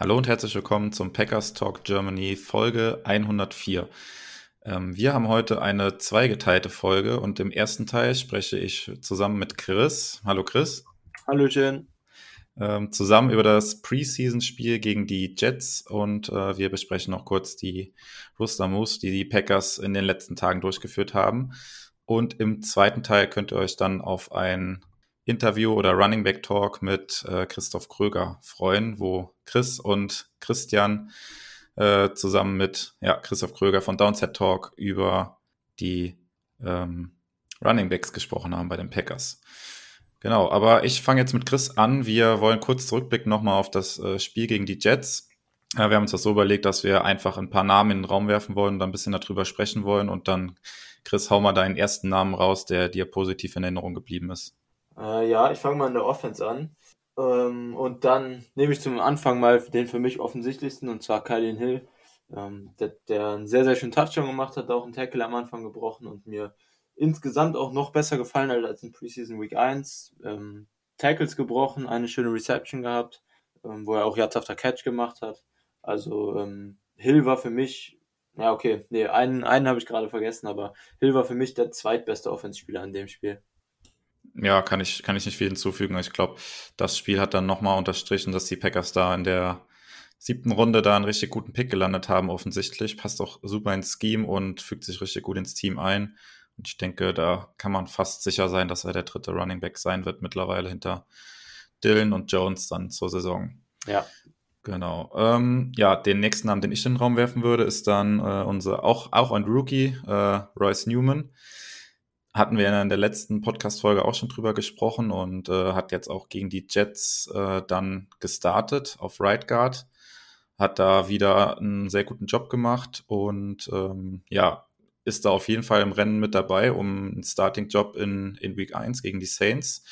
Hallo und herzlich willkommen zum Packers Talk Germany Folge 104. Ähm, wir haben heute eine zweigeteilte Folge und im ersten Teil spreche ich zusammen mit Chris. Hallo Chris. Hallöchen. Ähm, zusammen über das Preseason-Spiel gegen die Jets und äh, wir besprechen noch kurz die Rooster Moves, die die Packers in den letzten Tagen durchgeführt haben. Und im zweiten Teil könnt ihr euch dann auf ein Interview oder Running Back Talk mit äh, Christoph Kröger freuen, wo Chris und Christian äh, zusammen mit ja, Christoph Kröger von Downset Talk über die ähm, Running Backs gesprochen haben bei den Packers. Genau, aber ich fange jetzt mit Chris an. Wir wollen kurz zurückblicken nochmal auf das äh, Spiel gegen die Jets. Ja, wir haben uns das so überlegt, dass wir einfach ein paar Namen in den Raum werfen wollen und dann ein bisschen darüber sprechen wollen und dann Chris, hau mal deinen ersten Namen raus, der dir positiv in Erinnerung geblieben ist. Äh, ja, ich fange mal in der Offense an. Ähm, und dann nehme ich zum Anfang mal den für mich offensichtlichsten, und zwar Kylin Hill, ähm, der, der einen sehr, sehr schönen Touchdown gemacht hat, auch einen Tackle am Anfang gebrochen und mir insgesamt auch noch besser gefallen hat als in Preseason Week 1. Ähm, Tackles gebrochen, eine schöne Reception gehabt, ähm, wo er auch Yards Catch gemacht hat. Also ähm, Hill war für mich ja, okay. Nee, einen, einen habe ich gerade vergessen, aber Hill war für mich der zweitbeste Offenspieler in dem Spiel. Ja, kann ich, kann ich nicht viel hinzufügen. Ich glaube, das Spiel hat dann nochmal unterstrichen, dass die Packers da in der siebten Runde da einen richtig guten Pick gelandet haben, offensichtlich. Passt auch super ins Scheme und fügt sich richtig gut ins Team ein. Und ich denke, da kann man fast sicher sein, dass er der dritte Running Back sein wird, mittlerweile hinter Dylan und Jones dann zur Saison. Ja, Genau. Ähm, ja, den nächsten Namen, den ich in den Raum werfen würde, ist dann äh, unser auch, auch ein Rookie, äh, Royce Newman. Hatten wir in der letzten Podcast-Folge auch schon drüber gesprochen und äh, hat jetzt auch gegen die Jets äh, dann gestartet auf Right Guard. Hat da wieder einen sehr guten Job gemacht und ähm, ja, ist da auf jeden Fall im Rennen mit dabei um einen Starting-Job in, in Week 1 gegen die Saints.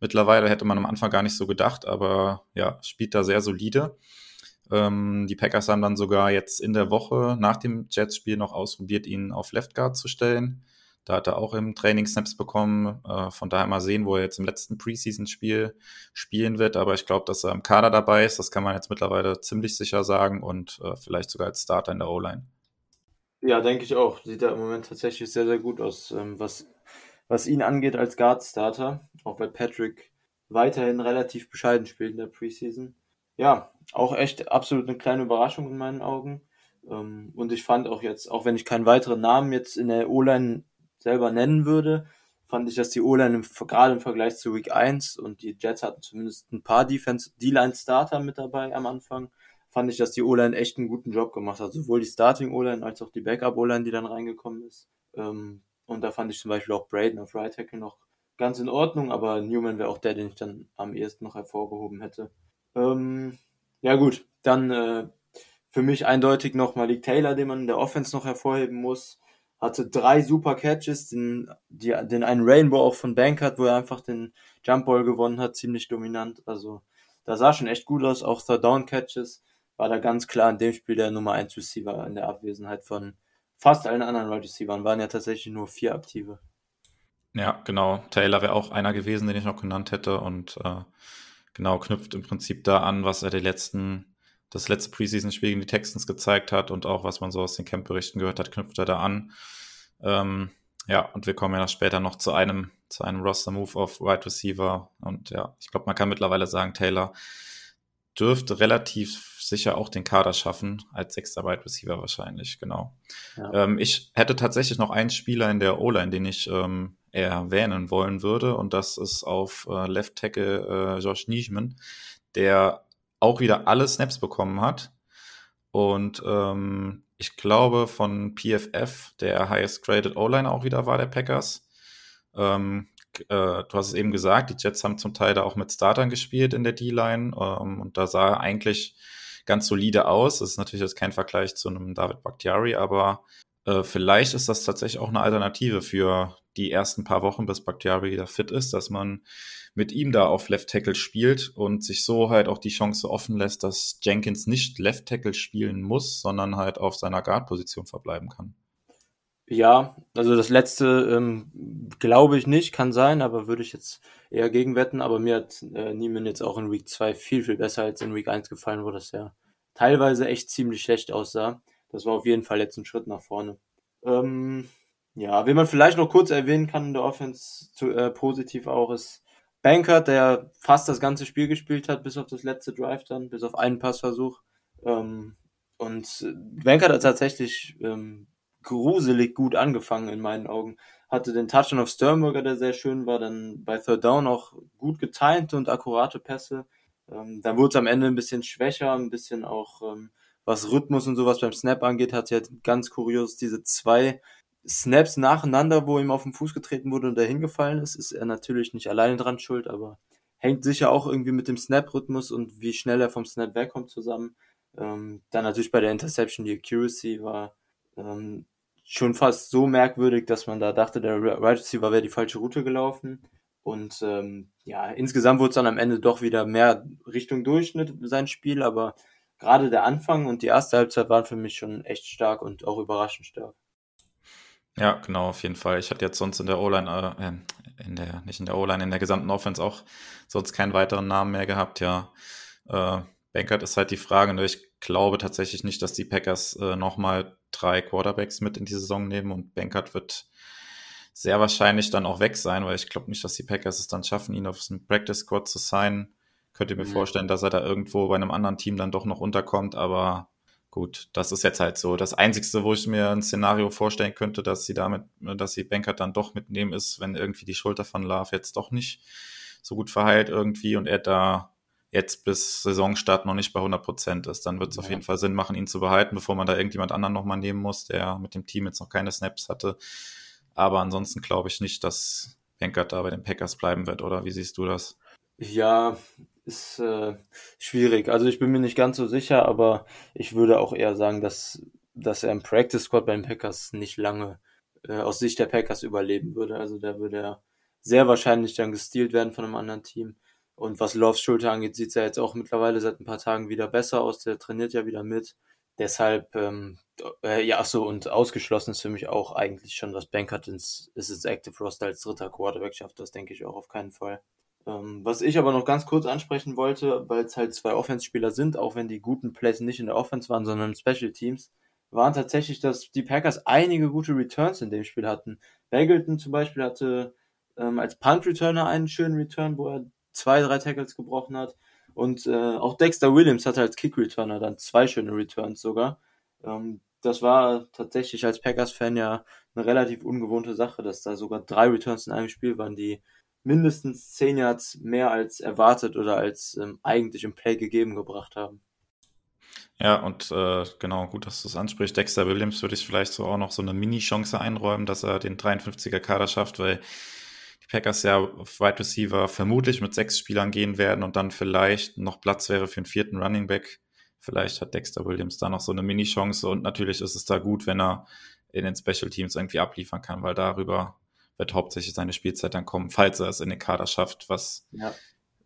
Mittlerweile hätte man am Anfang gar nicht so gedacht, aber ja, spielt da sehr solide. Ähm, die Packers haben dann sogar jetzt in der Woche nach dem Jets-Spiel noch ausprobiert, ihn auf Left Guard zu stellen. Da hat er auch im Training Snaps bekommen. Äh, von daher mal sehen, wo er jetzt im letzten Preseason-Spiel spielen wird. Aber ich glaube, dass er im Kader dabei ist. Das kann man jetzt mittlerweile ziemlich sicher sagen und äh, vielleicht sogar als Starter in der O-Line. Ja, denke ich auch. Sieht er im Moment tatsächlich sehr, sehr gut aus, ähm, was, was ihn angeht als Guard-Starter. Auch weil Patrick weiterhin relativ bescheiden spielt in der Preseason ja, auch echt absolut eine kleine Überraschung in meinen Augen. Ähm, und ich fand auch jetzt, auch wenn ich keinen weiteren Namen jetzt in der O-Line selber nennen würde, fand ich, dass die O-Line gerade im Vergleich zu Week 1 und die Jets hatten zumindest ein paar D-Line-Starter mit dabei am Anfang, fand ich, dass die O-Line echt einen guten Job gemacht hat. Sowohl die Starting O-Line als auch die Backup O-Line, die dann reingekommen ist. Ähm, und da fand ich zum Beispiel auch Braden auf Right Tackle noch ganz in Ordnung, aber Newman wäre auch der, den ich dann am ehesten noch hervorgehoben hätte. Ähm, ja gut, dann äh, für mich eindeutig noch Malik Taylor, den man in der Offense noch hervorheben muss. Hatte drei super Catches, den, die, den einen Rainbow auch von Bank hat, wo er einfach den Jumpball gewonnen hat, ziemlich dominant. Also da sah schon echt gut aus, auch Third Down Catches. War da ganz klar in dem Spiel der Nummer 1 Receiver in der Abwesenheit von fast allen anderen Wide Receivers. Waren ja tatsächlich nur vier aktive. Ja, genau. Taylor wäre auch einer gewesen, den ich noch genannt hätte. Und äh, genau, knüpft im Prinzip da an, was er die letzten, das letzte Preseason-Spiel gegen die Texans gezeigt hat und auch was man so aus den Camp-Berichten gehört hat, knüpft er da an. Ähm, ja, und wir kommen ja später noch zu einem, zu einem Roster-Move auf Wide Receiver. Und ja, ich glaube, man kann mittlerweile sagen, Taylor dürfte relativ sicher auch den Kader schaffen, als sechster Wide Receiver wahrscheinlich, genau. Ja. Ähm, ich hätte tatsächlich noch einen Spieler in der O-Line, den ich ähm, erwähnen wollen würde. Und das ist auf äh, Left Tackle äh, Josh Nischman, der auch wieder alle Snaps bekommen hat. Und ähm, ich glaube von PFF der highest graded O-Line auch wieder war der Packers. Ähm, äh, du hast es eben gesagt, die Jets haben zum Teil da auch mit Startern gespielt in der D-Line. Ähm, und da sah eigentlich ganz solide aus. Das ist natürlich jetzt kein Vergleich zu einem David Bakhtiari, aber äh, vielleicht ist das tatsächlich auch eine Alternative für die ersten paar Wochen, bis Bakhtiari wieder fit ist, dass man mit ihm da auf Left Tackle spielt und sich so halt auch die Chance offen lässt, dass Jenkins nicht Left Tackle spielen muss, sondern halt auf seiner Guard-Position verbleiben kann. Ja, also das letzte ähm, glaube ich nicht, kann sein, aber würde ich jetzt eher gegenwetten. Aber mir hat äh, Niemann jetzt auch in Week 2 viel, viel besser als in Week 1 gefallen, wo das ja teilweise echt ziemlich schlecht aussah. Das war auf jeden Fall jetzt ein Schritt nach vorne. Ähm, ja, wie man vielleicht noch kurz erwähnen kann in der Offense zu, äh, positiv auch ist Banker, der fast das ganze Spiel gespielt hat, bis auf das letzte Drive dann, bis auf einen Passversuch. Ähm, und Banker hat tatsächlich ähm, gruselig gut angefangen in meinen Augen. Hatte den Touchdown auf Sternberger, der sehr schön war, dann bei Third Down auch gut getimte und akkurate Pässe. Ähm, dann wurde es am Ende ein bisschen schwächer, ein bisschen auch ähm, was Rhythmus und sowas beim Snap angeht, hat ja ganz kurios diese zwei Snaps nacheinander, wo ihm auf den Fuß getreten wurde und er hingefallen ist, ist er natürlich nicht alleine dran schuld, aber hängt sicher auch irgendwie mit dem Snap-Rhythmus und wie schnell er vom Snap wegkommt zusammen. Ähm, dann natürlich bei der Interception, die Accuracy war ähm, schon fast so merkwürdig, dass man da dachte, der Right Receiver wäre die falsche Route gelaufen. Und ähm, ja, insgesamt wurde es dann am Ende doch wieder mehr Richtung Durchschnitt sein Spiel, aber gerade der Anfang und die erste Halbzeit waren für mich schon echt stark und auch überraschend stark. Ja, genau, auf jeden Fall. Ich hatte jetzt sonst in der O-Line, äh, in der, nicht in der O-Line, in der gesamten Offense auch sonst keinen weiteren Namen mehr gehabt, ja. Äh, Bankert ist halt die Frage, ne? ich glaube tatsächlich nicht, dass die Packers äh, nochmal drei Quarterbacks mit in die Saison nehmen und Bankert wird sehr wahrscheinlich dann auch weg sein, weil ich glaube nicht, dass die Packers es dann schaffen, ihn auf einen Practice Squad zu sein. Könnt ihr mir mhm. vorstellen, dass er da irgendwo bei einem anderen Team dann doch noch unterkommt, aber gut, das ist jetzt halt so. Das Einzige, wo ich mir ein Szenario vorstellen könnte, dass sie damit, dass sie Bankert dann doch mitnehmen, ist, wenn irgendwie die Schulter von Love jetzt doch nicht so gut verheilt irgendwie und er da jetzt bis Saisonstart noch nicht bei 100 Prozent ist, dann wird es ja. auf jeden Fall Sinn machen, ihn zu behalten, bevor man da irgendjemand anderen nochmal nehmen muss, der mit dem Team jetzt noch keine Snaps hatte. Aber ansonsten glaube ich nicht, dass Bankert da bei den Packers bleiben wird, oder wie siehst du das? Ja, ist äh, schwierig. Also ich bin mir nicht ganz so sicher, aber ich würde auch eher sagen, dass, dass er im Practice Squad bei den Packers nicht lange äh, aus Sicht der Packers überleben würde. Also da würde er sehr wahrscheinlich dann gestealt werden von einem anderen Team. Und was Loves Schulter angeht, sieht es ja jetzt auch mittlerweile seit ein paar Tagen wieder besser aus. Der trainiert ja wieder mit. Deshalb, ähm, äh, ja, ach so, und ausgeschlossen ist für mich auch eigentlich schon, dass Bankert ins, ist ins Active Roster als dritter Quarterback schafft. Das denke ich auch auf keinen Fall. Ähm, was ich aber noch ganz kurz ansprechen wollte, weil es halt zwei Offense-Spieler sind, auch wenn die guten Plays nicht in der Offense waren, sondern in Special Teams, waren tatsächlich, dass die Packers einige gute Returns in dem Spiel hatten. Bagleton zum Beispiel hatte ähm, als Punt-Returner einen schönen Return, wo er zwei, drei Tackles gebrochen hat. Und äh, auch Dexter Williams hatte als Kick-Returner dann zwei schöne Returns sogar. Ähm, das war tatsächlich als Packers-Fan ja eine relativ ungewohnte Sache, dass da sogar drei Returns in einem Spiel waren, die mindestens 10 Yards mehr als erwartet oder als ähm, eigentlich im Play gegeben gebracht haben. Ja, und äh, genau, gut, dass du es ansprichst. Dexter Williams würde ich vielleicht so auch noch so eine Mini-Chance einräumen, dass er den 53er Kader schafft, weil die Packers ja auf Wide Receiver vermutlich mit sechs Spielern gehen werden und dann vielleicht noch Platz wäre für einen vierten Running Back. Vielleicht hat Dexter Williams da noch so eine Mini-Chance und natürlich ist es da gut, wenn er in den Special Teams irgendwie abliefern kann, weil darüber wird hauptsächlich seine Spielzeit dann kommen, falls er es in den Kader schafft, was ja.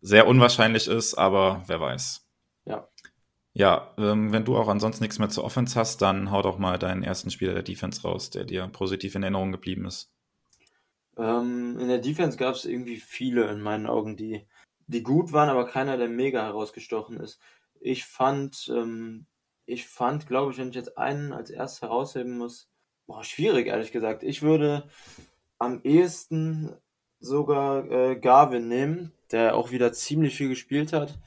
sehr unwahrscheinlich ist, aber wer weiß. Ja. Ja, ähm, wenn du auch ansonsten nichts mehr zur Offense hast, dann hau doch mal deinen ersten Spieler der Defense raus, der dir positiv in Erinnerung geblieben ist. Ähm, in der Defense gab es irgendwie viele in meinen Augen, die, die gut waren, aber keiner, der mega herausgestochen ist. Ich fand, ähm, ich fand, glaube ich, wenn ich jetzt einen als erstes herausheben muss, boah, schwierig, ehrlich gesagt. Ich würde am ehesten sogar äh, Garvin nehmen, der auch wieder ziemlich viel gespielt hat.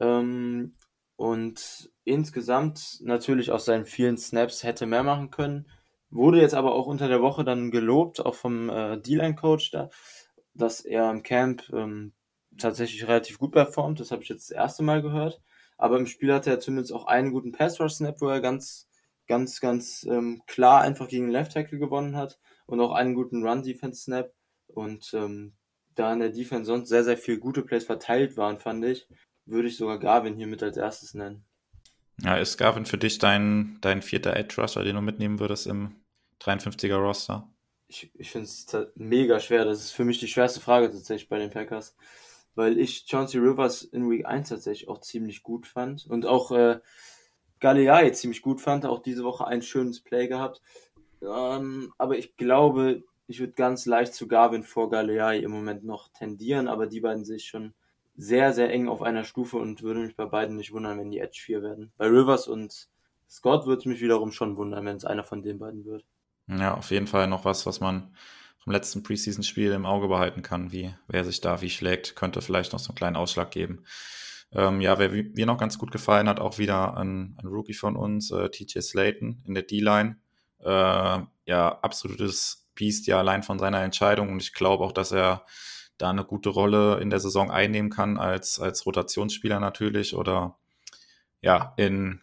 Ähm, und insgesamt natürlich aus seinen vielen Snaps hätte mehr machen können. Wurde jetzt aber auch unter der Woche dann gelobt, auch vom äh, D-Line-Coach da, dass er im Camp ähm, tatsächlich relativ gut performt. Das habe ich jetzt das erste Mal gehört. Aber im Spiel hatte er zumindest auch einen guten Pass-Rush-Snap, wo er ganz, ganz, ganz ähm, klar einfach gegen Left Tackle gewonnen hat und auch einen guten Run-Defense-Snap. Und ähm, da in der Defense sonst sehr, sehr viel gute Plays verteilt waren, fand ich, würde ich sogar Garvin hier mit als erstes nennen. Ja, ist Garvin für dich dein, dein vierter Edge Rusher, den du mitnehmen würdest im 53er Roster? Ich, ich finde es mega schwer. Das ist für mich die schwerste Frage tatsächlich bei den Packers. Weil ich Chauncey Rivers in Week 1 tatsächlich auch ziemlich gut fand. Und auch äh, Galliai ziemlich gut fand. Auch diese Woche ein schönes Play gehabt. Ähm, aber ich glaube, ich würde ganz leicht zu Garvin vor Galliai im Moment noch tendieren. Aber die beiden sehe ich schon sehr, sehr eng auf einer Stufe und würde mich bei beiden nicht wundern, wenn die Edge 4 werden. Bei Rivers und Scott würde es mich wiederum schon wundern, wenn es einer von den beiden wird. Ja, auf jeden Fall noch was, was man vom letzten Preseason-Spiel im Auge behalten kann, wie wer sich da wie schlägt, könnte vielleicht noch so einen kleinen Ausschlag geben. Ähm, ja, wer mir noch ganz gut gefallen hat, auch wieder ein, ein Rookie von uns, äh, TJ Slayton in der D-Line. Äh, ja, absolutes Biest, ja, allein von seiner Entscheidung. Und ich glaube auch, dass er da eine gute Rolle in der Saison einnehmen kann, als, als Rotationsspieler natürlich oder ja, in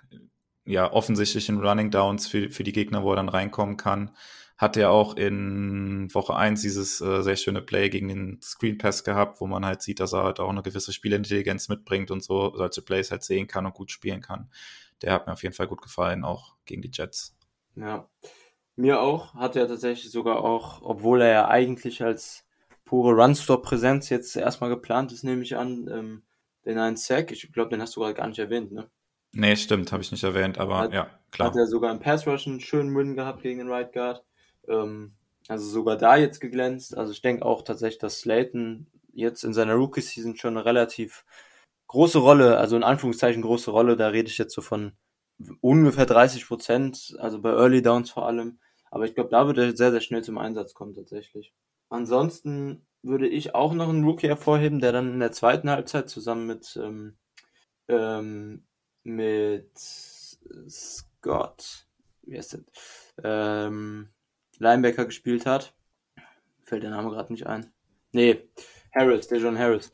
ja, offensichtlichen Running Downs für, für die Gegner, wo er dann reinkommen kann. Hat er auch in Woche 1 dieses äh, sehr schöne Play gegen den Screen Pass gehabt, wo man halt sieht, dass er halt auch eine gewisse Spielintelligenz mitbringt und so solche Plays halt sehen kann und gut spielen kann. Der hat mir auf jeden Fall gut gefallen, auch gegen die Jets. Ja, mir auch. Hat er tatsächlich sogar auch, obwohl er ja eigentlich als pure Run-Stop-Präsenz jetzt erstmal geplant ist, nehme ich an. Ähm, den einen Sack, ich glaube, den hast du gerade gar nicht erwähnt, ne? Nee, stimmt, habe ich nicht erwähnt, aber hat, ja, klar. Hat er sogar im Pass Rush einen schönen Win gehabt gegen den Right Guard. Ähm, also sogar da jetzt geglänzt. Also ich denke auch tatsächlich, dass Slayton jetzt in seiner Rookie-Season schon eine relativ große Rolle, also in Anführungszeichen große Rolle, da rede ich jetzt so von ungefähr 30 Prozent, also bei Early Downs vor allem. Aber ich glaube, da wird er sehr, sehr schnell zum Einsatz kommen tatsächlich. Ansonsten würde ich auch noch einen Rookie hervorheben, der dann in der zweiten Halbzeit zusammen mit, ähm, ähm, mit Scott, wie heißt der, ähm, Linebacker gespielt hat. Fällt der Name gerade nicht ein. Nee, Harris, der John Harris.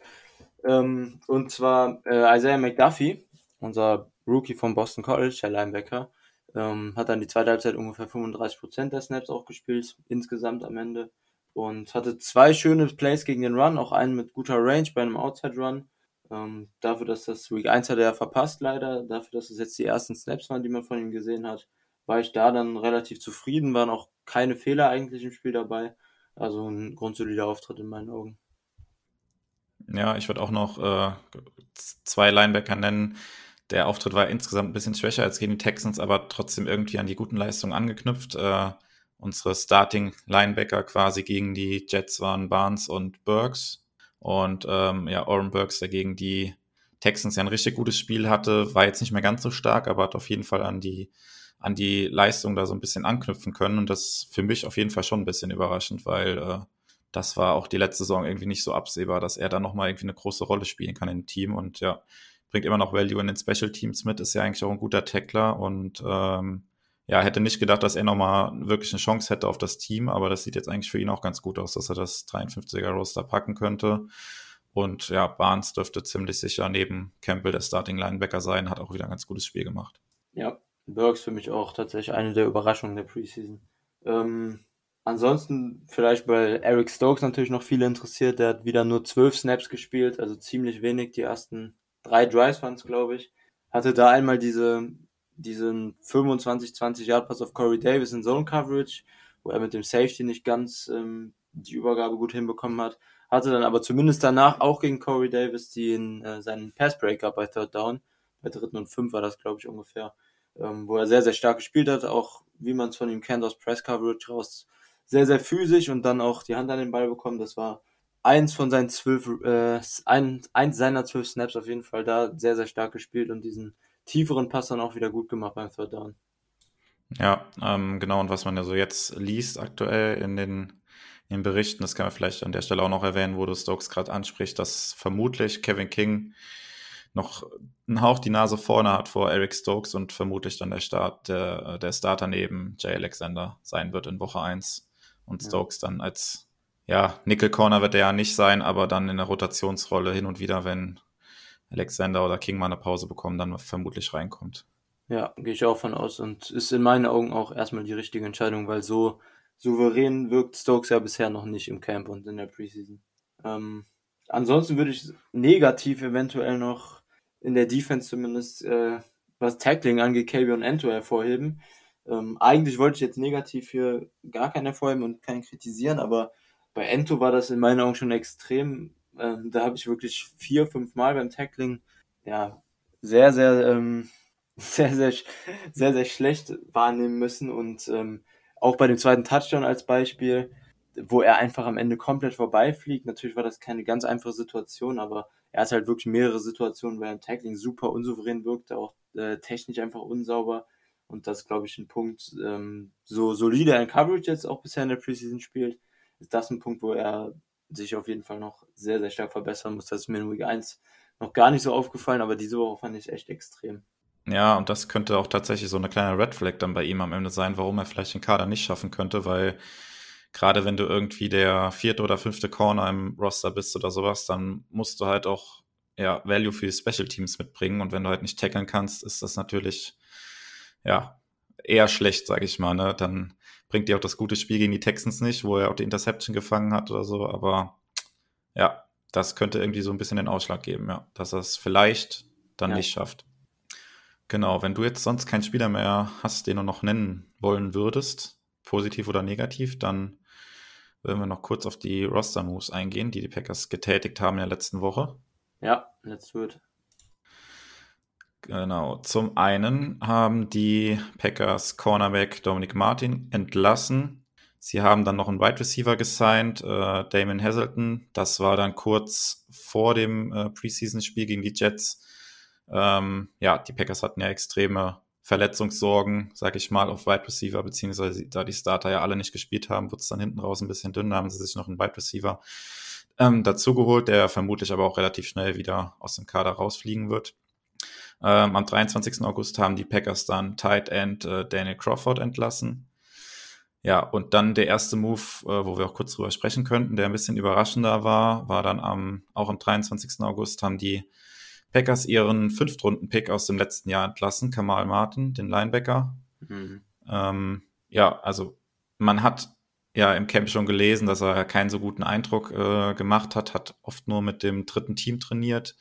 Ähm, und zwar äh, Isaiah McDuffie, unser Rookie vom Boston College, der Linebacker, ähm, hat dann die zweite Halbzeit ungefähr 35% der Snaps auch gespielt, insgesamt am Ende und hatte zwei schöne Plays gegen den Run, auch einen mit guter Range bei einem Outside Run. Ähm, dafür, dass das Week 1 hat er verpasst leider, dafür, dass es jetzt die ersten Snaps waren, die man von ihm gesehen hat, war ich da dann relativ zufrieden, waren auch keine Fehler eigentlich im Spiel dabei. Also ein grundsolider Auftritt in meinen Augen. Ja, ich würde auch noch äh, zwei Linebacker nennen. Der Auftritt war insgesamt ein bisschen schwächer als gegen die Texans, aber trotzdem irgendwie an die guten Leistungen angeknüpft. Äh, unsere Starting Linebacker quasi gegen die Jets waren Barnes und Burks. Und ähm, ja, Oren Burks, der gegen die Texans ja ein richtig gutes Spiel hatte, war jetzt nicht mehr ganz so stark, aber hat auf jeden Fall an die, an die Leistung da so ein bisschen anknüpfen können. Und das für mich auf jeden Fall schon ein bisschen überraschend, weil äh, das war auch die letzte Saison irgendwie nicht so absehbar, dass er da nochmal irgendwie eine große Rolle spielen kann im Team. Und ja, bringt immer noch Value in den Special Teams mit, ist ja eigentlich auch ein guter Tackler und ähm, ja, hätte nicht gedacht, dass er nochmal wirklich eine Chance hätte auf das Team, aber das sieht jetzt eigentlich für ihn auch ganz gut aus, dass er das 53er Roster packen könnte. Und ja, Barnes dürfte ziemlich sicher neben Campbell der Starting Linebacker sein, hat auch wieder ein ganz gutes Spiel gemacht. Ja, Burks für mich auch tatsächlich eine der Überraschungen der Preseason. Ähm, ansonsten vielleicht bei Eric Stokes natürlich noch viele interessiert. Der hat wieder nur zwölf Snaps gespielt, also ziemlich wenig. Die ersten drei Drives waren es, glaube ich. Hatte da einmal diese diesen 25-20 Yard Pass auf Corey Davis in Zone Coverage, wo er mit dem Safety nicht ganz ähm, die Übergabe gut hinbekommen hat. Hatte dann aber zumindest danach auch gegen Corey Davis den, äh, seinen Passbreaker bei Third Down. Bei dritten und fünf war das, glaube ich, ungefähr. Ähm, wo er sehr, sehr stark gespielt hat, auch wie man es von ihm kennt aus Press Coverage raus. Sehr, sehr physisch und dann auch die Hand an den Ball bekommen. Das war eins von seinen zwölf, äh, ein, eins seiner zwölf Snaps auf jeden Fall da sehr, sehr stark gespielt und diesen tieferen Pass dann auch wieder gut gemacht beim Third Down. Ja, ähm, genau. Und was man ja so jetzt liest aktuell in den, in den Berichten, das kann man vielleicht an der Stelle auch noch erwähnen, wo du Stokes gerade ansprichst, dass vermutlich Kevin King noch einen Hauch die Nase vorne hat vor Eric Stokes und vermutlich dann der Start, der, der Starter neben Jay Alexander sein wird in Woche 1 und Stokes ja. dann als ja, Nickel Corner wird er ja nicht sein, aber dann in der Rotationsrolle hin und wieder, wenn Alexander oder King mal eine Pause bekommen, dann vermutlich reinkommt. Ja, gehe ich auch von aus und ist in meinen Augen auch erstmal die richtige Entscheidung, weil so souverän wirkt Stokes ja bisher noch nicht im Camp und in der Preseason. Ähm, ansonsten würde ich negativ eventuell noch in der Defense zumindest äh, was Tackling angeht, und Ento hervorheben. Ähm, eigentlich wollte ich jetzt negativ hier gar keinen hervorheben und keinen kritisieren, aber bei Ento war das in meinen Augen schon extrem. Ähm, da habe ich wirklich vier, fünf Mal beim Tackling ja sehr, sehr, ähm, sehr, sehr, sehr, sehr schlecht wahrnehmen müssen und ähm, auch bei dem zweiten Touchdown als Beispiel, wo er einfach am Ende komplett vorbeifliegt. Natürlich war das keine ganz einfache Situation, aber er hat halt wirklich mehrere Situationen, wo er Tackling super unsouverän wirkte, auch äh, technisch einfach unsauber. Und das glaube ich ein Punkt, ähm, so solide ein Coverage jetzt auch bisher in der Preseason spielt, ist das ein Punkt, wo er sich auf jeden Fall noch sehr, sehr stark verbessern muss. Das ist mir in Week 1 noch gar nicht so aufgefallen, aber diese Woche fand ich echt extrem. Ja, und das könnte auch tatsächlich so eine kleine Red Flag dann bei ihm am Ende sein, warum er vielleicht den Kader nicht schaffen könnte, weil gerade wenn du irgendwie der vierte oder fünfte Corner im Roster bist oder sowas, dann musst du halt auch ja, Value für die Special Teams mitbringen. Und wenn du halt nicht tackeln kannst, ist das natürlich ja eher schlecht, sag ich mal. Ne? Dann bringt dir auch das gute Spiel gegen die Texans nicht, wo er auch die Interception gefangen hat oder so. Aber ja, das könnte irgendwie so ein bisschen den Ausschlag geben, ja, dass er es vielleicht dann ja. nicht schafft. Genau, wenn du jetzt sonst keinen Spieler mehr hast, den du noch nennen wollen würdest, positiv oder negativ, dann würden wir noch kurz auf die Roster-Moves eingehen, die die Packers getätigt haben in der letzten Woche. Ja, let's do it. Genau. Zum einen haben die Packers Cornerback Dominic Martin entlassen. Sie haben dann noch einen Wide Receiver gesigned, äh, Damon Hazelton. Das war dann kurz vor dem äh, Preseason-Spiel gegen die Jets. Ähm, ja, die Packers hatten ja extreme Verletzungssorgen, sag ich mal, auf Wide Receiver, beziehungsweise da die Starter ja alle nicht gespielt haben, wurde es dann hinten raus ein bisschen dünn, da haben sie sich noch einen Wide Receiver ähm, dazugeholt, der vermutlich aber auch relativ schnell wieder aus dem Kader rausfliegen wird. Ähm, am 23. August haben die Packers dann Tight End äh, Daniel Crawford entlassen. Ja, und dann der erste Move, äh, wo wir auch kurz drüber sprechen könnten, der ein bisschen überraschender war, war dann am, auch am 23. August haben die Packers ihren Fünftrunden-Pick aus dem letzten Jahr entlassen, Kamal Martin, den Linebacker. Mhm. Ähm, ja, also man hat ja im Camp schon gelesen, dass er keinen so guten Eindruck äh, gemacht hat, hat oft nur mit dem dritten Team trainiert,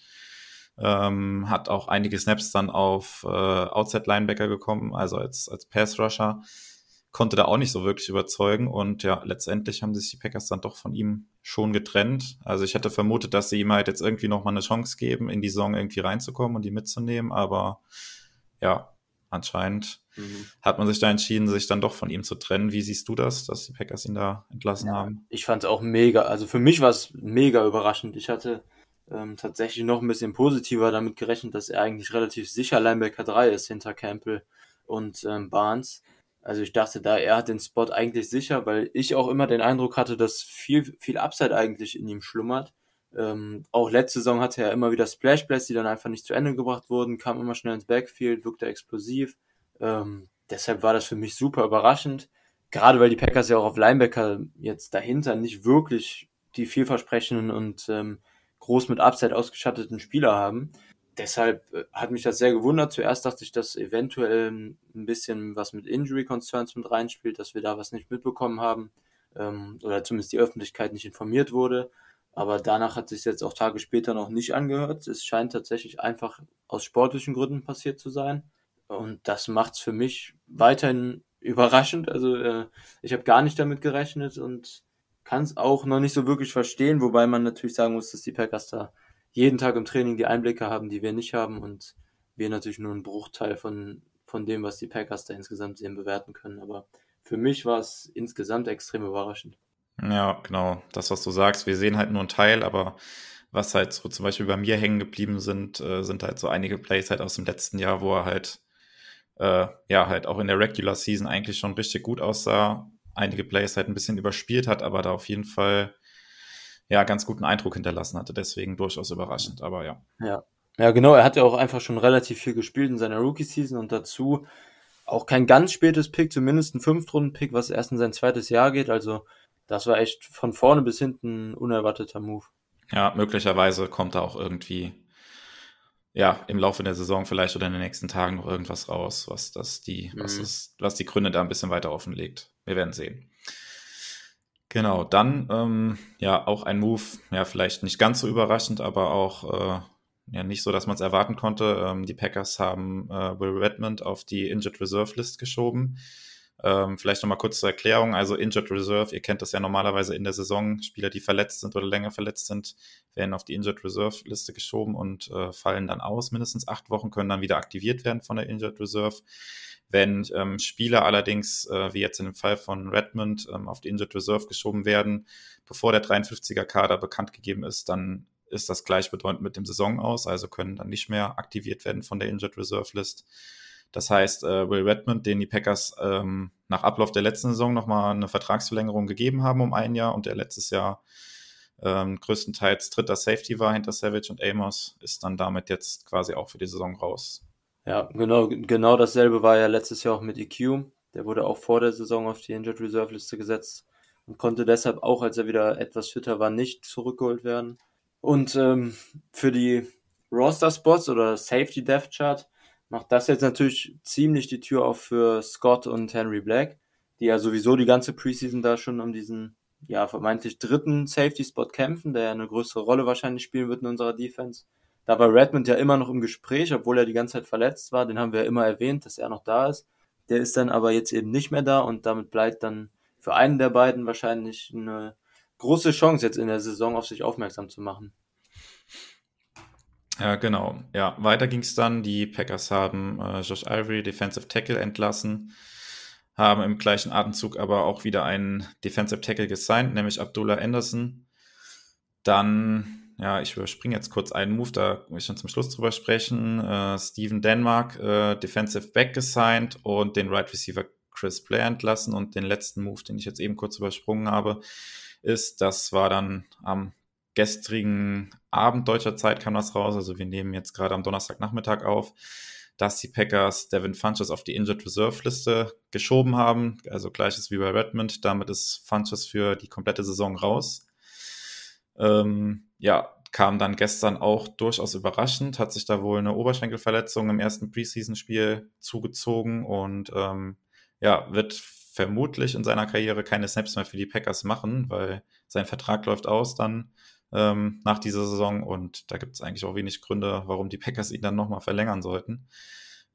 ähm, hat auch einige Snaps dann auf äh, Outside Linebacker gekommen, also als, als Pass Rusher, konnte da auch nicht so wirklich überzeugen und ja, letztendlich haben sich die Packers dann doch von ihm schon getrennt. Also ich hätte vermutet, dass sie ihm halt jetzt irgendwie nochmal eine Chance geben, in die Saison irgendwie reinzukommen und die mitzunehmen, aber ja, anscheinend mhm. hat man sich da entschieden, sich dann doch von ihm zu trennen. Wie siehst du das, dass die Packers ihn da entlassen ja, haben? Ich fand es auch mega, also für mich war es mega überraschend. Ich hatte ähm, tatsächlich noch ein bisschen positiver damit gerechnet, dass er eigentlich relativ sicher Linebacker 3 ist hinter Campbell und ähm, Barnes. Also ich dachte da, er hat den Spot eigentlich sicher, weil ich auch immer den Eindruck hatte, dass viel, viel Upside eigentlich in ihm schlummert. Ähm, auch letzte Saison hatte er immer wieder Splash Plays, die dann einfach nicht zu Ende gebracht wurden, kam immer schnell ins Backfield, wirkte explosiv. Ähm, deshalb war das für mich super überraschend. Gerade weil die Packers ja auch auf Linebacker jetzt dahinter nicht wirklich die vielversprechenden und ähm, groß mit Upside ausgestatteten Spieler haben. Deshalb äh, hat mich das sehr gewundert. Zuerst dachte ich, dass eventuell ein bisschen was mit Injury Concerns mit reinspielt, dass wir da was nicht mitbekommen haben ähm, oder zumindest die Öffentlichkeit nicht informiert wurde. Aber danach hat sich jetzt auch Tage später noch nicht angehört. Es scheint tatsächlich einfach aus sportlichen Gründen passiert zu sein. Und das macht es für mich weiterhin überraschend. Also äh, ich habe gar nicht damit gerechnet und kann es auch noch nicht so wirklich verstehen, wobei man natürlich sagen muss, dass die Packers da jeden Tag im Training die Einblicke haben, die wir nicht haben und wir natürlich nur einen Bruchteil von, von dem, was die Packers da insgesamt sehen, bewerten können. Aber für mich war es insgesamt extrem überraschend. Ja, genau. Das, was du sagst, wir sehen halt nur einen Teil, aber was halt so zum Beispiel bei mir hängen geblieben sind, äh, sind halt so einige Plays halt aus dem letzten Jahr, wo er halt, äh, ja, halt auch in der Regular Season eigentlich schon richtig gut aussah. Einige Plays halt ein bisschen überspielt hat, aber da auf jeden Fall, ja, ganz guten Eindruck hinterlassen hatte. Deswegen durchaus überraschend, aber ja. Ja. Ja, genau. Er hat ja auch einfach schon relativ viel gespielt in seiner Rookie-Season und dazu auch kein ganz spätes Pick, zumindest ein Fünftrunden-Pick, was erst in sein zweites Jahr geht. Also das war echt von vorne bis hinten ein unerwarteter Move. Ja, möglicherweise kommt da auch irgendwie ja, im Laufe der Saison vielleicht oder in den nächsten Tagen noch irgendwas raus, was das die, mhm. was, ist, was die Gründe da ein bisschen weiter offenlegt. Wir werden sehen. Genau, dann ähm, ja auch ein Move, ja, vielleicht nicht ganz so überraschend, aber auch äh, ja nicht so, dass man es erwarten konnte. Ähm, die Packers haben äh, Will Redmond auf die Injured Reserve List geschoben. Ähm, vielleicht nochmal kurz zur Erklärung. Also Injured Reserve, ihr kennt das ja normalerweise in der Saison. Spieler, die verletzt sind oder länger verletzt sind, werden auf die Injured Reserve Liste geschoben und äh, fallen dann aus. Mindestens acht Wochen können dann wieder aktiviert werden von der Injured Reserve. Wenn ähm, Spieler allerdings, äh, wie jetzt in dem Fall von Redmond, ähm, auf die Injured Reserve geschoben werden, bevor der 53er Kader bekannt gegeben ist, dann ist das gleichbedeutend mit dem Saison aus, also können dann nicht mehr aktiviert werden von der Injured Reserve List. Das heißt, äh, Will Redmond, den die Packers ähm, nach Ablauf der letzten Saison nochmal eine Vertragsverlängerung gegeben haben um ein Jahr und der letztes Jahr ähm, größtenteils dritter Safety war hinter Savage und Amos, ist dann damit jetzt quasi auch für die Saison raus. Ja, genau, genau dasselbe war ja letztes Jahr auch mit EQ. Der wurde auch vor der Saison auf die Injured Reserve Liste gesetzt und konnte deshalb auch, als er wieder etwas fitter war, nicht zurückgeholt werden. Und ähm, für die Roster-Spots oder Safety Depth Chart macht das jetzt natürlich ziemlich die Tür auf für Scott und Henry Black, die ja sowieso die ganze Preseason da schon um diesen ja vermeintlich dritten Safety-Spot kämpfen, der ja eine größere Rolle wahrscheinlich spielen wird in unserer Defense. Da war Redmond ja immer noch im Gespräch, obwohl er die ganze Zeit verletzt war. Den haben wir ja immer erwähnt, dass er noch da ist. Der ist dann aber jetzt eben nicht mehr da und damit bleibt dann für einen der beiden wahrscheinlich eine große Chance jetzt in der Saison auf sich aufmerksam zu machen. Ja, genau. Ja, weiter ging es dann. Die Packers haben äh, Josh Ivory, Defensive Tackle, entlassen, haben im gleichen Atemzug aber auch wieder einen Defensive Tackle gesigned, nämlich Abdullah Anderson. Dann, ja, ich überspringe jetzt kurz einen Move, da will ich schon zum Schluss drüber sprechen. Äh, Steven Denmark, äh, Defensive Back gesigned und den Right Receiver Chris Blair entlassen. Und den letzten Move, den ich jetzt eben kurz übersprungen habe, ist, das war dann am gestrigen Abend deutscher Zeit kam das raus, also wir nehmen jetzt gerade am Donnerstagnachmittag auf, dass die Packers Devin Funches auf die Injured Reserve Liste geschoben haben, also gleiches wie bei Redmond, damit ist Funches für die komplette Saison raus. Ähm, ja, kam dann gestern auch durchaus überraschend, hat sich da wohl eine Oberschenkelverletzung im ersten Preseason-Spiel zugezogen. Und ähm, ja, wird vermutlich in seiner Karriere keine Snaps mehr für die Packers machen, weil sein Vertrag läuft aus dann ähm, nach dieser Saison und da gibt es eigentlich auch wenig Gründe, warum die Packers ihn dann nochmal verlängern sollten.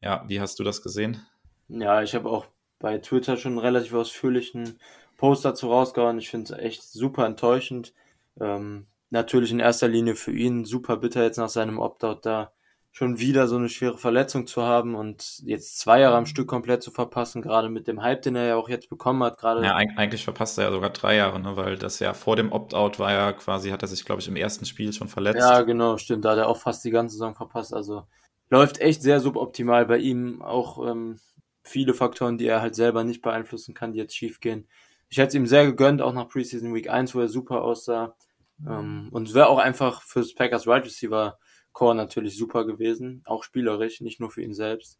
Ja, wie hast du das gesehen? Ja, ich habe auch bei Twitter schon relativ ausführlichen Post dazu rausgehauen. Ich finde es echt super enttäuschend. Ähm, natürlich in erster Linie für ihn super bitter jetzt nach seinem Opt-out da schon wieder so eine schwere Verletzung zu haben und jetzt zwei Jahre am Stück komplett zu verpassen, gerade mit dem Hype, den er ja auch jetzt bekommen hat. Gerade ja, eigentlich verpasst er ja sogar drei Jahre, ne? weil das ja vor dem Opt-out war ja quasi, hat er sich, glaube ich, im ersten Spiel schon verletzt. Ja, genau, stimmt. Da hat er auch fast die ganze Saison verpasst. Also läuft echt sehr suboptimal bei ihm. Auch ähm, viele Faktoren, die er halt selber nicht beeinflussen kann, die jetzt schief gehen. Ich hätte es ihm sehr gegönnt, auch nach Preseason Week 1, wo er super aussah. Ähm, und es wäre auch einfach fürs Packers Wide right Receiver Core natürlich super gewesen, auch spielerisch, nicht nur für ihn selbst.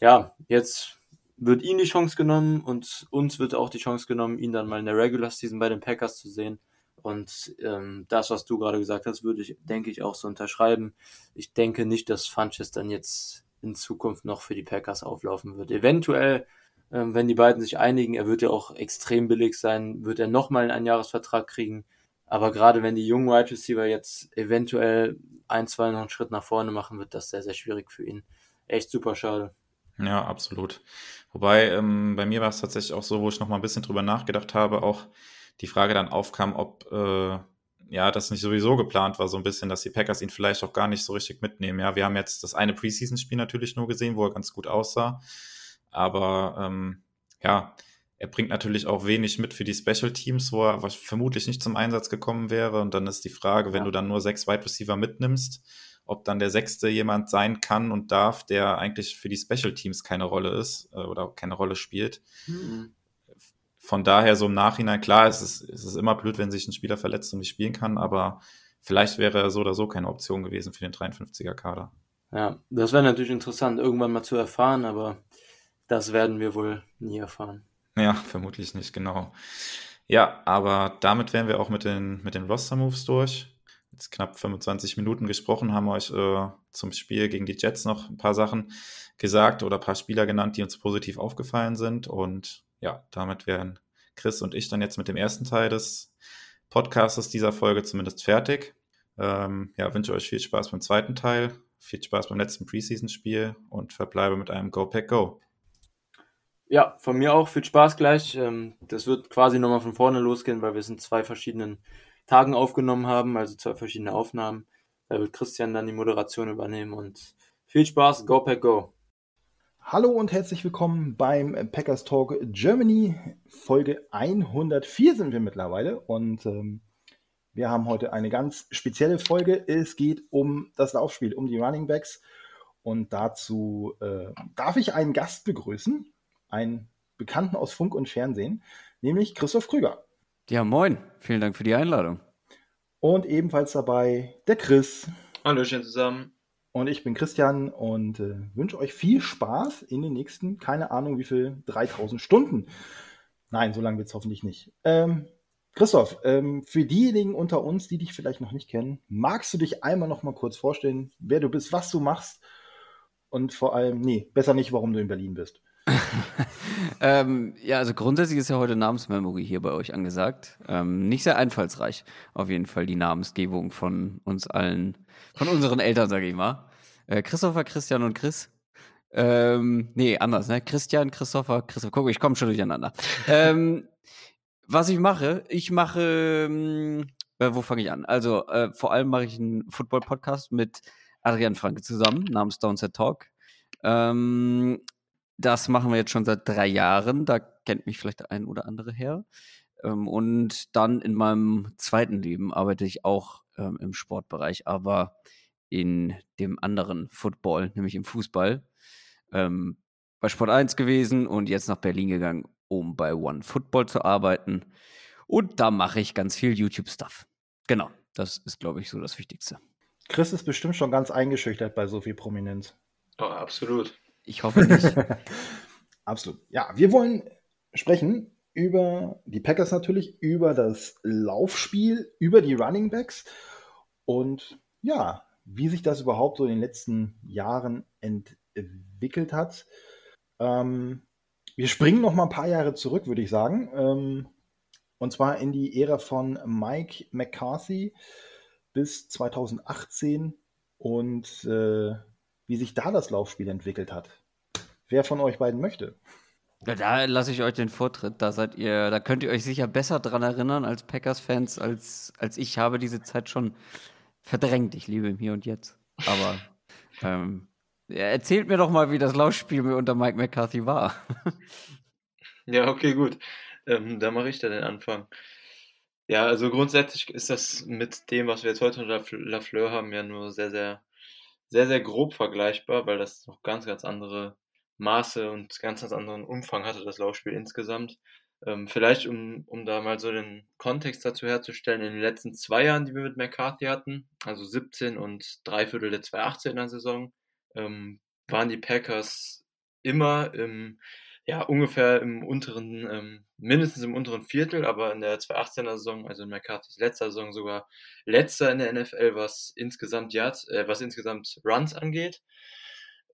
Ja, jetzt wird ihm die Chance genommen und uns wird auch die Chance genommen, ihn dann mal in der Regular Season bei den Packers zu sehen. Und ähm, das, was du gerade gesagt hast, würde ich, denke ich, auch so unterschreiben. Ich denke nicht, dass Funches dann jetzt in Zukunft noch für die Packers auflaufen wird. Eventuell, ähm, wenn die beiden sich einigen, er wird ja auch extrem billig sein, wird er nochmal einen Einjahresvertrag kriegen. Aber gerade wenn die jungen Wide Receiver jetzt eventuell ein, zwei noch einen Schritt nach vorne machen, wird das sehr, sehr schwierig für ihn. Echt super schade. Ja, absolut. Wobei, ähm, bei mir war es tatsächlich auch so, wo ich noch mal ein bisschen drüber nachgedacht habe, auch die Frage dann aufkam, ob äh, ja das nicht sowieso geplant war, so ein bisschen, dass die Packers ihn vielleicht auch gar nicht so richtig mitnehmen. Ja, wir haben jetzt das eine Preseason-Spiel natürlich nur gesehen, wo er ganz gut aussah. Aber ähm, ja, er bringt natürlich auch wenig mit für die Special Teams, wo er vermutlich nicht zum Einsatz gekommen wäre. Und dann ist die Frage, wenn ja. du dann nur sechs Wide Receiver mitnimmst, ob dann der sechste jemand sein kann und darf, der eigentlich für die Special Teams keine Rolle ist äh, oder keine Rolle spielt. Mhm. Von daher so im Nachhinein, klar, es ist, es ist immer blöd, wenn sich ein Spieler verletzt und nicht spielen kann, aber vielleicht wäre er so oder so keine Option gewesen für den 53er Kader. Ja, das wäre natürlich interessant, irgendwann mal zu erfahren, aber das werden wir wohl nie erfahren. Ja, vermutlich nicht, genau. Ja, aber damit wären wir auch mit den, mit den Roster-Moves durch. Jetzt knapp 25 Minuten gesprochen, haben euch äh, zum Spiel gegen die Jets noch ein paar Sachen gesagt oder ein paar Spieler genannt, die uns positiv aufgefallen sind. Und ja, damit wären Chris und ich dann jetzt mit dem ersten Teil des Podcasts dieser Folge zumindest fertig. Ähm, ja, wünsche euch viel Spaß beim zweiten Teil, viel Spaß beim letzten Preseason-Spiel und verbleibe mit einem Go Pack Go. Ja, von mir auch viel Spaß gleich. Ähm, das wird quasi nochmal von vorne losgehen, weil wir es in zwei verschiedenen Tagen aufgenommen haben, also zwei verschiedene Aufnahmen. Da wird Christian dann die Moderation übernehmen und viel Spaß, Go Pack Go. Hallo und herzlich willkommen beim Packers Talk Germany. Folge 104 sind wir mittlerweile und ähm, wir haben heute eine ganz spezielle Folge. Es geht um das Laufspiel, um die Running Backs. Und dazu äh, darf ich einen Gast begrüßen, einen Bekannten aus Funk und Fernsehen, nämlich Christoph Krüger. Ja, moin. Vielen Dank für die Einladung. Und ebenfalls dabei der Chris. Hallöchen zusammen. Und ich bin Christian und äh, wünsche euch viel Spaß in den nächsten, keine Ahnung wie viel, 3000 Stunden. Nein, so lange wird es hoffentlich nicht. Ähm, Christoph, ähm, für diejenigen unter uns, die dich vielleicht noch nicht kennen, magst du dich einmal noch mal kurz vorstellen, wer du bist, was du machst und vor allem, nee, besser nicht, warum du in Berlin bist. ähm, ja, also grundsätzlich ist ja heute Namensmemory hier bei euch angesagt. Ähm, nicht sehr einfallsreich, auf jeden Fall die Namensgebung von uns allen, von unseren Eltern, sage ich mal. Äh, Christopher, Christian und Chris. Ähm, nee, anders, ne? Christian, Christopher, Christopher. Guck, ich komme schon durcheinander. ähm, was ich mache, ich mache, ähm, äh, wo fange ich an? Also, äh, vor allem mache ich einen Football-Podcast mit Adrian Franke zusammen, namens Downset Talk. Ähm, das machen wir jetzt schon seit drei Jahren. Da kennt mich vielleicht der ein oder andere her. Ähm, und dann in meinem zweiten Leben arbeite ich auch ähm, im Sportbereich, aber in dem anderen Football, nämlich im Fußball. Ähm, bei Sport 1 gewesen und jetzt nach Berlin gegangen, um bei One Football zu arbeiten. Und da mache ich ganz viel YouTube-Stuff. Genau, das ist, glaube ich, so das Wichtigste. Chris ist bestimmt schon ganz eingeschüchtert bei so viel Prominenz. Oh, absolut. Ich hoffe nicht. Absolut. Ja, wir wollen sprechen über die Packers natürlich, über das Laufspiel, über die Running Backs und ja, wie sich das überhaupt so in den letzten Jahren entwickelt hat. Ähm, wir springen noch mal ein paar Jahre zurück, würde ich sagen. Ähm, und zwar in die Ära von Mike McCarthy bis 2018 und äh, wie sich da das Laufspiel entwickelt hat. Wer von euch beiden möchte? Ja, da lasse ich euch den Vortritt. Da seid ihr, da könnt ihr euch sicher besser dran erinnern als Packers-Fans, als, als ich habe diese Zeit schon verdrängt. Ich liebe im Hier und Jetzt. Aber ähm, erzählt mir doch mal, wie das Laufspiel unter Mike McCarthy war. ja, okay, gut. Ähm, da mache ich da den Anfang. Ja, also grundsätzlich ist das mit dem, was wir jetzt heute unter Lafleur haben, ja nur sehr, sehr sehr, sehr grob vergleichbar, weil das noch ganz, ganz andere Maße und ganz, ganz anderen Umfang hatte, das Laufspiel insgesamt. Ähm, vielleicht, um, um da mal so den Kontext dazu herzustellen, in den letzten zwei Jahren, die wir mit McCarthy hatten, also 17 und drei Viertel der 2018er Saison, ähm, waren die Packers immer im ja, ungefähr im unteren, ähm, mindestens im unteren Viertel, aber in der 2018er Saison, also in McCarthy's letzter Saison sogar letzter in der NFL, was insgesamt Yards, äh, was insgesamt Runs angeht.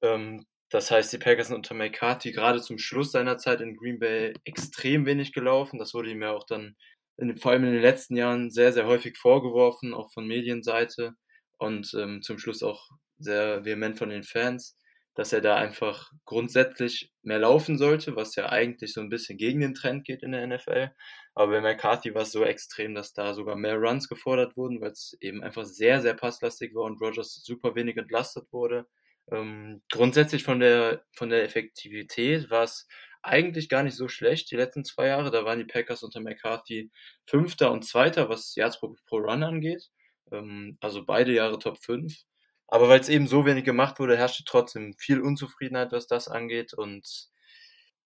Ähm, das heißt, die Packers sind unter McCarthy gerade zum Schluss seiner Zeit in Green Bay extrem wenig gelaufen. Das wurde ihm ja auch dann in, vor allem in den letzten Jahren sehr, sehr häufig vorgeworfen, auch von Medienseite und ähm, zum Schluss auch sehr vehement von den Fans dass er da einfach grundsätzlich mehr laufen sollte, was ja eigentlich so ein bisschen gegen den Trend geht in der NFL. Aber bei McCarthy war es so extrem, dass da sogar mehr Runs gefordert wurden, weil es eben einfach sehr, sehr passlastig war und Rogers super wenig entlastet wurde. Ähm, grundsätzlich von der, von der Effektivität war es eigentlich gar nicht so schlecht die letzten zwei Jahre. Da waren die Packers unter McCarthy Fünfter und Zweiter, was Yards pro, pro Run angeht. Ähm, also beide Jahre Top 5. Aber weil es eben so wenig gemacht wurde, herrschte trotzdem viel Unzufriedenheit, was das angeht. Und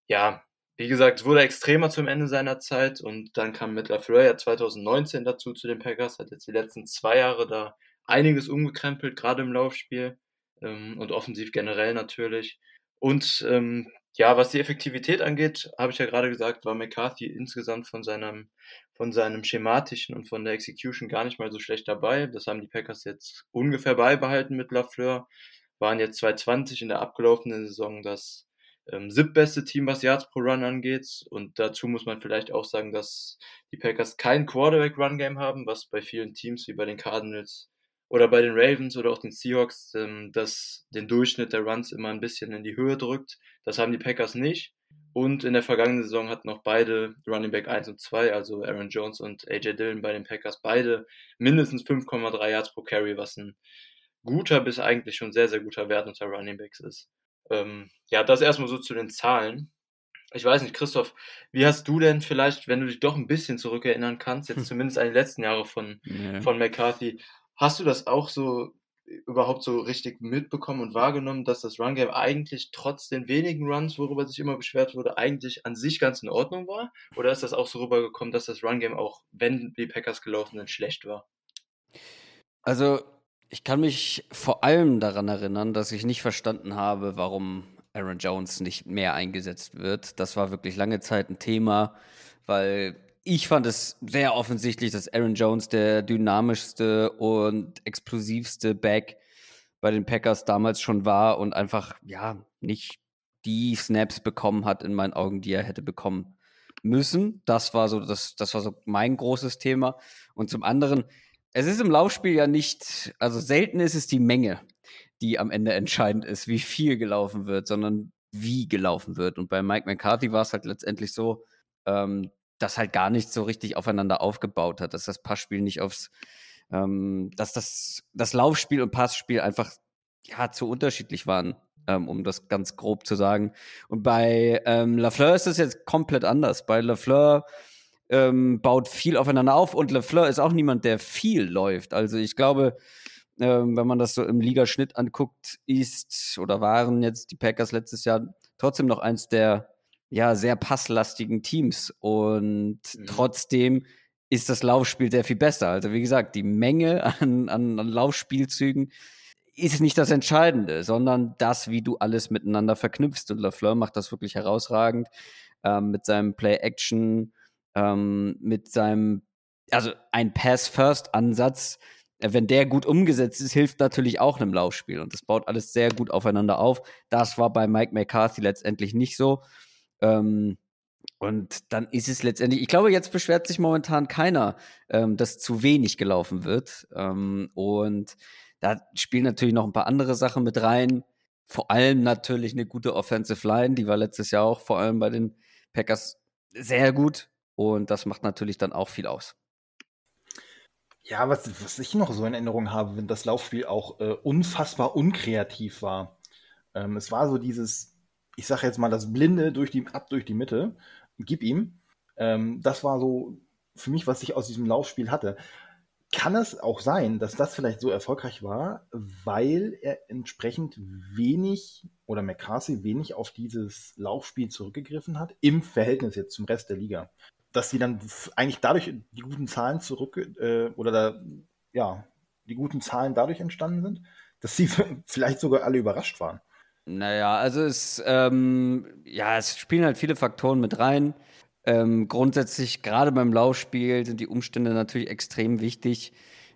ja, wie gesagt, es wurde extremer zum Ende seiner Zeit und dann kam mit LaFleur ja 2019 dazu zu den Packers, hat jetzt die letzten zwei Jahre da einiges umgekrempelt, gerade im Laufspiel ähm, und offensiv generell natürlich. Und ähm, ja, was die Effektivität angeht, habe ich ja gerade gesagt, war McCarthy insgesamt von seinem von seinem schematischen und von der Execution gar nicht mal so schlecht dabei. Das haben die Packers jetzt ungefähr beibehalten mit Lafleur. Waren jetzt 220 in der abgelaufenen Saison das ähm, siebtbeste Team, was Yards pro Run angeht. Und dazu muss man vielleicht auch sagen, dass die Packers kein Quarterback-Run-Game haben, was bei vielen Teams wie bei den Cardinals oder bei den Ravens oder auch den Seahawks, ähm, das den Durchschnitt der Runs immer ein bisschen in die Höhe drückt. Das haben die Packers nicht. Und in der vergangenen Saison hatten auch beide Running Back 1 und 2, also Aaron Jones und AJ Dillon bei den Packers, beide mindestens 5,3 Yards pro Carry, was ein guter bis eigentlich schon sehr, sehr guter Wert unter Running Backs ist. Ähm, ja, das erstmal so zu den Zahlen. Ich weiß nicht, Christoph, wie hast du denn vielleicht, wenn du dich doch ein bisschen zurückerinnern kannst, jetzt hm. zumindest an die letzten Jahre von, nee. von McCarthy, Hast du das auch so überhaupt so richtig mitbekommen und wahrgenommen, dass das Run Game eigentlich trotz den wenigen Runs, worüber sich immer beschwert wurde, eigentlich an sich ganz in Ordnung war? Oder ist das auch so rübergekommen, dass das Run Game auch, wenn die Packers gelaufen sind, schlecht war? Also, ich kann mich vor allem daran erinnern, dass ich nicht verstanden habe, warum Aaron Jones nicht mehr eingesetzt wird. Das war wirklich lange Zeit ein Thema, weil ich fand es sehr offensichtlich, dass Aaron Jones der dynamischste und explosivste Back bei den Packers damals schon war und einfach, ja, nicht die Snaps bekommen hat, in meinen Augen, die er hätte bekommen müssen. Das war so, das, das war so mein großes Thema. Und zum anderen, es ist im Laufspiel ja nicht, also selten ist es die Menge, die am Ende entscheidend ist, wie viel gelaufen wird, sondern wie gelaufen wird. Und bei Mike McCarthy war es halt letztendlich so, ähm, das halt gar nicht so richtig aufeinander aufgebaut hat, dass das Passspiel nicht aufs, ähm, dass das, das Laufspiel und Passspiel einfach ja zu unterschiedlich waren, ähm, um das ganz grob zu sagen. Und bei ähm, Lafleur ist es jetzt komplett anders. Bei Lafleur ähm, baut viel aufeinander auf und Lafleur ist auch niemand, der viel läuft. Also ich glaube, ähm, wenn man das so im Ligaschnitt anguckt, ist oder waren jetzt die Packers letztes Jahr trotzdem noch eins der ja, sehr passlastigen Teams. Und mhm. trotzdem ist das Laufspiel sehr viel besser. Also, wie gesagt, die Menge an, an, an Laufspielzügen ist nicht das Entscheidende, sondern das, wie du alles miteinander verknüpfst. Und Lafleur macht das wirklich herausragend ähm, mit seinem Play-Action, ähm, mit seinem, also ein Pass-First-Ansatz. Äh, wenn der gut umgesetzt ist, hilft natürlich auch einem Laufspiel. Und das baut alles sehr gut aufeinander auf. Das war bei Mike McCarthy letztendlich nicht so. Ähm, und dann ist es letztendlich, ich glaube, jetzt beschwert sich momentan keiner, ähm, dass zu wenig gelaufen wird. Ähm, und da spielen natürlich noch ein paar andere Sachen mit rein. Vor allem natürlich eine gute Offensive Line, die war letztes Jahr auch vor allem bei den Packers sehr gut. Und das macht natürlich dann auch viel aus. Ja, was, was ich noch so in Erinnerung habe, wenn das Laufspiel auch äh, unfassbar unkreativ war. Ähm, es war so dieses, ich sage jetzt mal, das Blinde durch die, ab durch die Mitte, gib ihm. Ähm, das war so für mich, was ich aus diesem Laufspiel hatte. Kann es auch sein, dass das vielleicht so erfolgreich war, weil er entsprechend wenig oder McCarthy wenig auf dieses Laufspiel zurückgegriffen hat, im Verhältnis jetzt zum Rest der Liga? Dass sie dann eigentlich dadurch die guten Zahlen zurück äh, oder da, ja, die guten Zahlen dadurch entstanden sind, dass sie vielleicht sogar alle überrascht waren. Naja, also es, ähm, ja, es spielen halt viele Faktoren mit rein. Ähm, grundsätzlich, gerade beim Laufspiel, sind die Umstände natürlich extrem wichtig.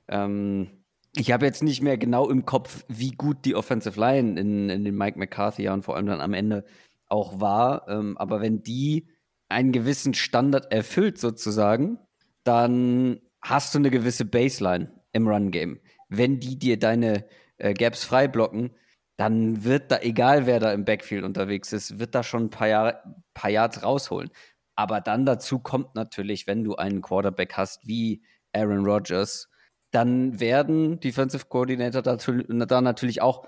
Ähm, ich habe jetzt nicht mehr genau im Kopf, wie gut die Offensive Line in, in den Mike McCarthy und vor allem dann am Ende auch war. Ähm, aber wenn die einen gewissen Standard erfüllt, sozusagen, dann hast du eine gewisse Baseline im Run-Game. Wenn die dir deine äh, Gaps frei blocken, dann wird da, egal wer da im Backfield unterwegs ist, wird da schon ein paar, Jahre, paar Yards rausholen. Aber dann dazu kommt natürlich, wenn du einen Quarterback hast wie Aaron Rodgers, dann werden Defensive Coordinator da natürlich auch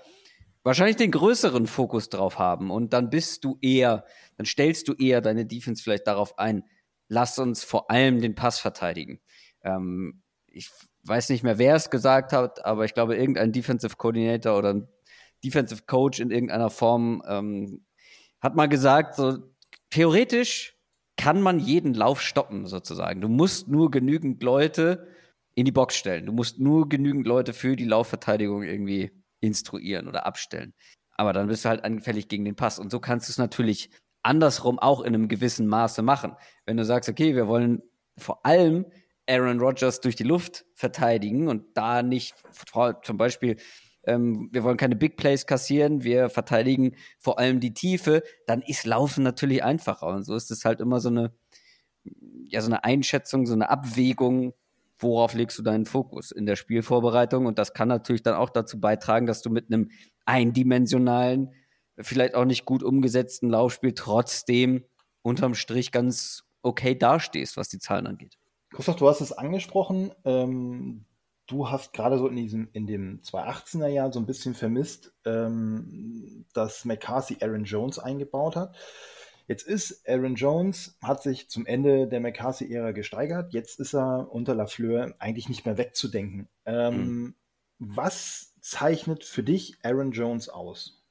wahrscheinlich den größeren Fokus drauf haben. Und dann bist du eher, dann stellst du eher deine Defense vielleicht darauf ein, lass uns vor allem den Pass verteidigen. Ähm, ich weiß nicht mehr, wer es gesagt hat, aber ich glaube, irgendein Defensive Coordinator oder ein Defensive Coach in irgendeiner Form, ähm, hat mal gesagt, so theoretisch kann man jeden Lauf stoppen, sozusagen. Du musst nur genügend Leute in die Box stellen. Du musst nur genügend Leute für die Laufverteidigung irgendwie instruieren oder abstellen. Aber dann bist du halt anfällig gegen den Pass. Und so kannst du es natürlich andersrum auch in einem gewissen Maße machen. Wenn du sagst, okay, wir wollen vor allem Aaron Rodgers durch die Luft verteidigen und da nicht zum Beispiel ähm, wir wollen keine Big Plays kassieren, wir verteidigen vor allem die Tiefe, dann ist Laufen natürlich einfacher. Und so ist es halt immer so eine, ja, so eine Einschätzung, so eine Abwägung worauf legst du deinen Fokus in der Spielvorbereitung? Und das kann natürlich dann auch dazu beitragen, dass du mit einem eindimensionalen, vielleicht auch nicht gut umgesetzten Laufspiel trotzdem unterm Strich ganz okay dastehst, was die Zahlen angeht. Christoph, du hast es angesprochen. Ähm, du hast gerade so in diesem, in dem 2018er Jahr so ein bisschen vermisst, ähm, dass McCarthy Aaron Jones eingebaut hat. Jetzt ist Aaron Jones, hat sich zum Ende der McCarthy-Ära gesteigert. Jetzt ist er unter Lafleur eigentlich nicht mehr wegzudenken. Ähm, mhm. Was zeichnet für dich Aaron Jones aus?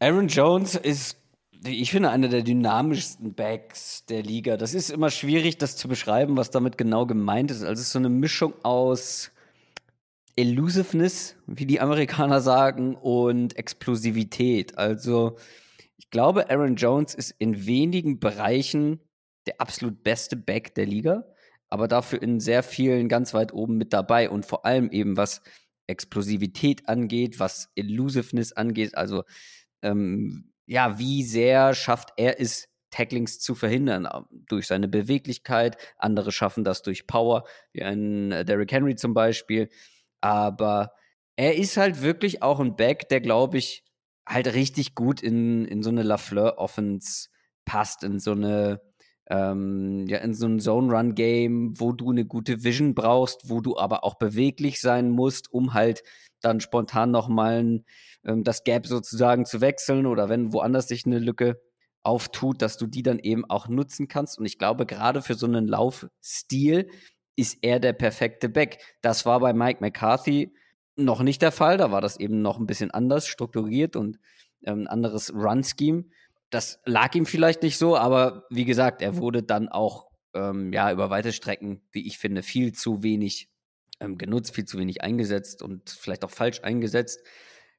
Aaron Jones ist, ich finde, einer der dynamischsten Backs der Liga. Das ist immer schwierig, das zu beschreiben, was damit genau gemeint ist. Also es ist so eine Mischung aus Elusiveness, wie die Amerikaner sagen, und Explosivität. Also ich glaube, Aaron Jones ist in wenigen Bereichen der absolut beste Back der Liga, aber dafür in sehr vielen ganz weit oben mit dabei und vor allem eben was Explosivität angeht, was Elusiveness angeht, also ähm, ja, wie sehr schafft er es, Tacklings zu verhindern äh, durch seine Beweglichkeit. Andere schaffen das durch Power, wie ein äh, Derrick Henry zum Beispiel. Aber er ist halt wirklich auch ein Back, der, glaube ich, halt richtig gut in, in so eine Lafleur-Offense passt, in so eine, ähm, ja, in so ein Zone-Run-Game, wo du eine gute Vision brauchst, wo du aber auch beweglich sein musst, um halt dann spontan nochmal ähm, das Gap sozusagen zu wechseln oder wenn woanders sich eine Lücke auftut, dass du die dann eben auch nutzen kannst. Und ich glaube, gerade für so einen Laufstil ist er der perfekte Back. Das war bei Mike McCarthy noch nicht der Fall. Da war das eben noch ein bisschen anders strukturiert und ähm, ein anderes Run-Scheme. Das lag ihm vielleicht nicht so, aber wie gesagt, er wurde dann auch ähm, ja über weite Strecken, wie ich finde, viel zu wenig ähm, genutzt, viel zu wenig eingesetzt und vielleicht auch falsch eingesetzt.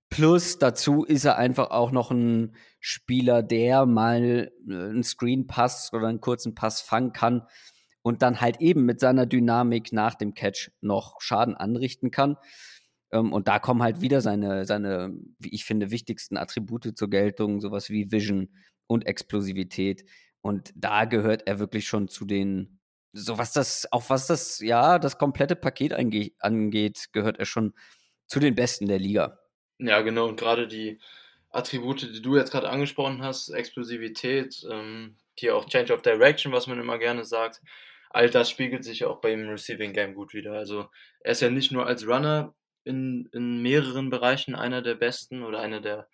Plus dazu ist er einfach auch noch ein Spieler, der mal äh, einen Screen-Pass oder einen kurzen Pass fangen kann und dann halt eben mit seiner Dynamik nach dem Catch noch Schaden anrichten kann. Ähm, und da kommen halt wieder seine, seine, wie ich finde, wichtigsten Attribute zur Geltung, sowas wie Vision und Explosivität. Und da gehört er wirklich schon zu den, so was das, auch was das, ja, das komplette Paket angeht, gehört er schon zu den Besten der Liga. Ja, genau. Und gerade die Attribute, die du jetzt gerade angesprochen hast, Explosivität, ähm, hier auch Change of Direction, was man immer gerne sagt, all das spiegelt sich auch bei ihm Receiving Game gut wieder. Also er ist ja nicht nur als Runner in, in mehreren Bereichen einer der besten oder einer der,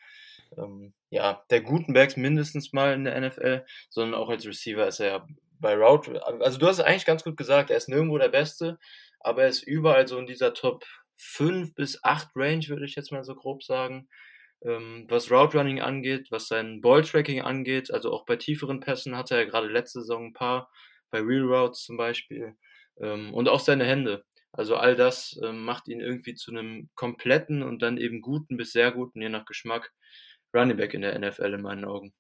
ähm, ja, der guten Backs mindestens mal in der NFL, sondern auch als Receiver ist er ja bei Route, also du hast es eigentlich ganz gut gesagt, er ist nirgendwo der Beste, aber er ist überall so in dieser Top 5 bis 8 Range, würde ich jetzt mal so grob sagen. Ähm, was Route Running angeht, was sein Ball Tracking angeht, also auch bei tieferen Pässen hatte er gerade letzte Saison ein paar, bei Real Routes zum Beispiel. Ähm, und auch seine Hände. Also all das äh, macht ihn irgendwie zu einem kompletten und dann eben guten bis sehr guten, je nach Geschmack, Running Back in der NFL in meinen Augen.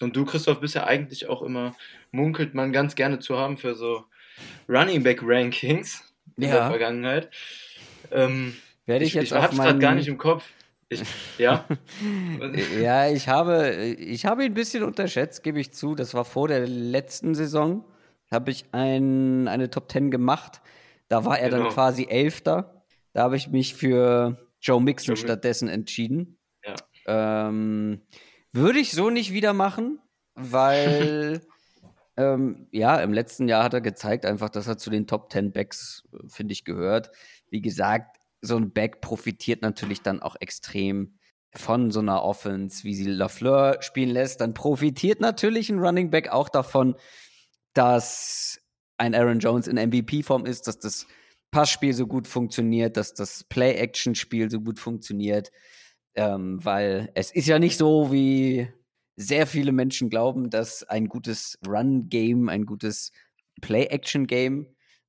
Und du, Christoph, bist ja eigentlich auch immer, munkelt man ganz gerne zu haben für so Running Back Rankings in ja. der Vergangenheit. Ähm, Werde ich, ich jetzt ich hab's gerade gar nicht im Kopf. Ich, ja. ja, ich habe, ich habe ihn ein bisschen unterschätzt, gebe ich zu. Das war vor der letzten Saison. Habe ich ein, eine Top 10 gemacht. Da war er genau. dann quasi Elfter. Da habe ich mich für Joe Mixon Joe stattdessen entschieden. Ja. Ähm, würde ich so nicht wieder machen, weil ähm, ja, im letzten Jahr hat er gezeigt einfach, dass er zu den Top 10 Backs, äh, finde ich, gehört. Wie gesagt, so ein Back profitiert natürlich dann auch extrem von so einer Offense, wie sie Lafleur spielen lässt. Dann profitiert natürlich ein Running Back auch davon, dass ein Aaron Jones in MVP-Form ist, dass das Passspiel so gut funktioniert, dass das Play-Action-Spiel so gut funktioniert. Ähm, weil es ist ja nicht so, wie sehr viele Menschen glauben, dass ein gutes Run-Game, ein gutes Play-Action-Game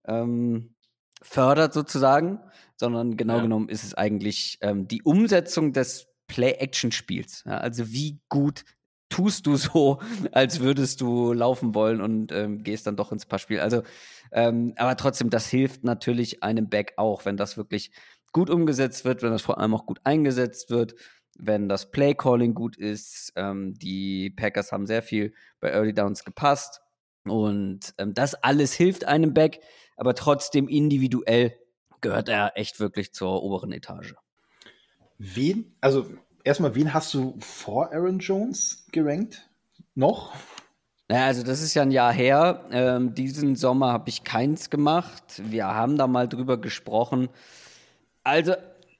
ähm, fördert sozusagen, sondern genau ja. genommen ist es eigentlich ähm, die Umsetzung des Play-Action-Spiels. Ja, also wie gut tust du so, als würdest du laufen wollen und ähm, gehst dann doch ins Passspiel. Also, ähm, aber trotzdem, das hilft natürlich einem Back auch, wenn das wirklich gut umgesetzt wird, wenn das vor allem auch gut eingesetzt wird, wenn das Play Calling gut ist. Ähm, die Packers haben sehr viel bei Early Downs gepasst und ähm, das alles hilft einem Back. aber trotzdem individuell gehört er echt wirklich zur oberen Etage. Wen, also erstmal, wen hast du vor Aaron Jones gerankt? Noch? Naja, also das ist ja ein Jahr her. Ähm, diesen Sommer habe ich keins gemacht. Wir haben da mal drüber gesprochen. Also,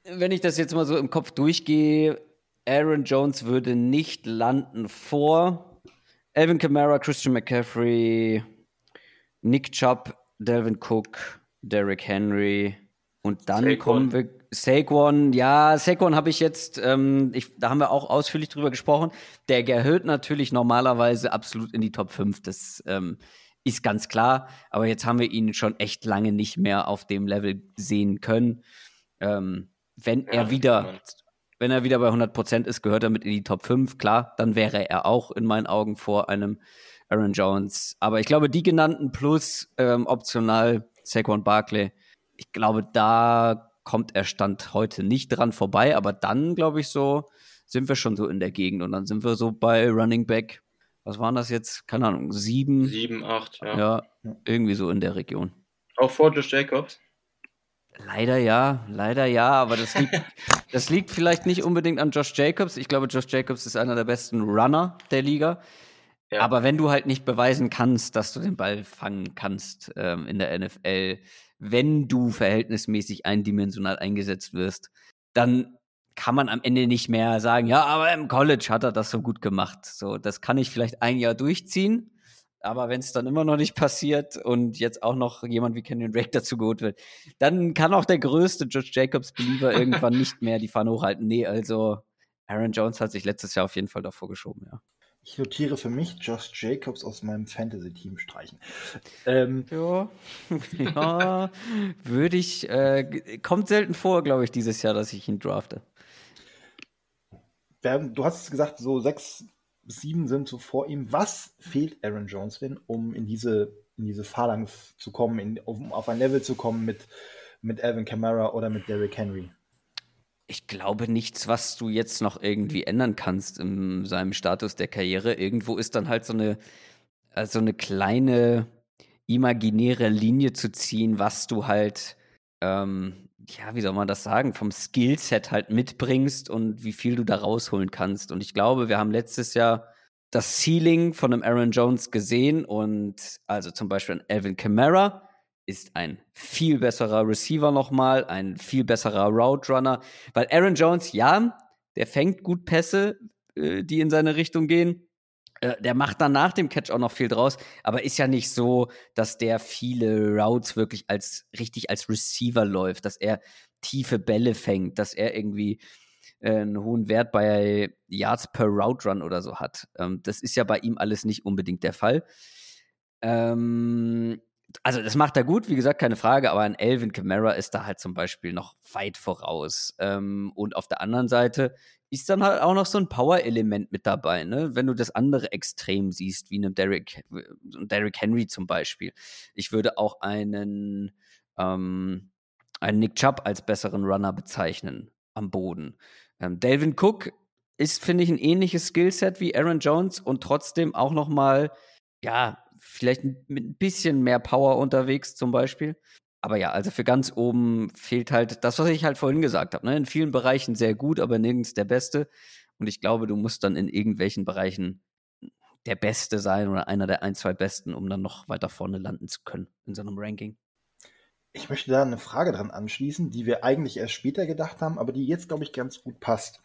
wenn ich das jetzt mal so im Kopf durchgehe, Aaron Jones würde nicht landen vor Alvin Kamara, Christian McCaffrey, Nick Chubb, Delvin Cook, Derrick Henry und dann Saquon. kommen wir Saquon. Ja, Saquon habe ich jetzt, ähm, ich, da haben wir auch ausführlich drüber gesprochen. Der gehört natürlich normalerweise absolut in die Top 5. Das ähm, ist ganz klar. Aber jetzt haben wir ihn schon echt lange nicht mehr auf dem Level sehen können. Ähm, wenn ja, er wieder, wenn er wieder bei 100 Prozent ist, gehört er mit in die Top 5. Klar, dann wäre er auch in meinen Augen vor einem Aaron Jones. Aber ich glaube, die genannten plus ähm, optional Saquon Barkley, ich glaube, da kommt er Stand heute nicht dran vorbei. Aber dann, glaube ich, so sind wir schon so in der Gegend. Und dann sind wir so bei Running Back. Was waren das jetzt? Keine Ahnung, sieben? Sieben, acht, ja. Ja, irgendwie so in der Region. Auch vor Josh Jacobs? Leider ja, leider ja, aber das liegt, das liegt vielleicht nicht unbedingt an Josh Jacobs. Ich glaube, Josh Jacobs ist einer der besten Runner der Liga. Ja. Aber wenn du halt nicht beweisen kannst, dass du den Ball fangen kannst ähm, in der NFL, wenn du verhältnismäßig eindimensional eingesetzt wirst, dann kann man am Ende nicht mehr sagen, ja, aber im College hat er das so gut gemacht. So, das kann ich vielleicht ein Jahr durchziehen. Aber wenn es dann immer noch nicht passiert und jetzt auch noch jemand wie Kenyon Drake dazu geholt wird, dann kann auch der größte George Jacobs Believer irgendwann nicht mehr die Fahne hochhalten. Nee, also Aaron Jones hat sich letztes Jahr auf jeden Fall davor geschoben, ja. Ich notiere für mich Josh Jacobs aus meinem Fantasy-Team streichen. Ähm, ja, ja würde ich. Äh, kommt selten vor, glaube ich, dieses Jahr, dass ich ihn drafte. Du hast es gesagt, so sechs sieben sind so vor ihm. Was fehlt Aaron Jones denn, um in diese, in diese Phalanx zu kommen, in, um auf ein Level zu kommen mit, mit Alvin Kamara oder mit Derrick Henry? Ich glaube nichts, was du jetzt noch irgendwie ändern kannst in seinem Status der Karriere. Irgendwo ist dann halt so eine, also eine kleine imaginäre Linie zu ziehen, was du halt ähm, ja, wie soll man das sagen, vom Skillset halt mitbringst und wie viel du da rausholen kannst. Und ich glaube, wir haben letztes Jahr das Ceiling von einem Aaron Jones gesehen und also zum Beispiel ein Alvin Kamara ist ein viel besserer Receiver nochmal, ein viel besserer Route Runner, weil Aaron Jones, ja, der fängt gut Pässe, äh, die in seine Richtung gehen, äh, der macht dann nach dem Catch auch noch viel draus, aber ist ja nicht so, dass der viele Routes wirklich als richtig als Receiver läuft, dass er tiefe Bälle fängt, dass er irgendwie äh, einen hohen Wert bei Yards per Route Run oder so hat. Ähm, das ist ja bei ihm alles nicht unbedingt der Fall. Ähm, also das macht er gut, wie gesagt, keine Frage, aber ein Elvin Kamara ist da halt zum Beispiel noch weit voraus. Ähm, und auf der anderen Seite ist dann halt auch noch so ein Power-Element mit dabei, ne? Wenn du das andere Extrem siehst, wie einem Derrick, Derrick Henry zum Beispiel. Ich würde auch einen, ähm, einen Nick Chubb als besseren Runner bezeichnen am Boden. Ähm, Delvin Cook ist, finde ich, ein ähnliches Skillset wie Aaron Jones und trotzdem auch noch mal, ja, vielleicht mit ein bisschen mehr Power unterwegs zum Beispiel. Aber ja, also für ganz oben fehlt halt das, was ich halt vorhin gesagt habe. Ne? In vielen Bereichen sehr gut, aber nirgends der Beste. Und ich glaube, du musst dann in irgendwelchen Bereichen der Beste sein oder einer der ein, zwei Besten, um dann noch weiter vorne landen zu können in so einem Ranking. Ich möchte da eine Frage dran anschließen, die wir eigentlich erst später gedacht haben, aber die jetzt, glaube ich, ganz gut passt.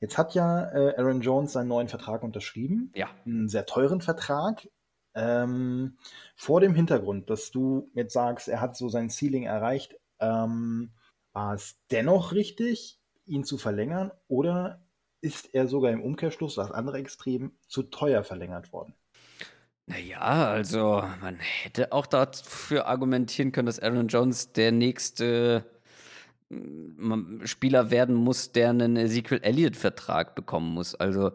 Jetzt hat ja äh, Aaron Jones seinen neuen Vertrag unterschrieben. Ja. Einen sehr teuren Vertrag. Ähm, vor dem Hintergrund, dass du jetzt sagst, er hat so sein Ceiling erreicht, ähm, war es dennoch richtig, ihn zu verlängern oder ist er sogar im Umkehrschluss, das andere Extrem, zu teuer verlängert worden? Naja, also man hätte auch dafür argumentieren können, dass Aaron Jones der nächste mm, Spieler werden muss, der einen Ezekiel Elliott-Vertrag bekommen muss. Also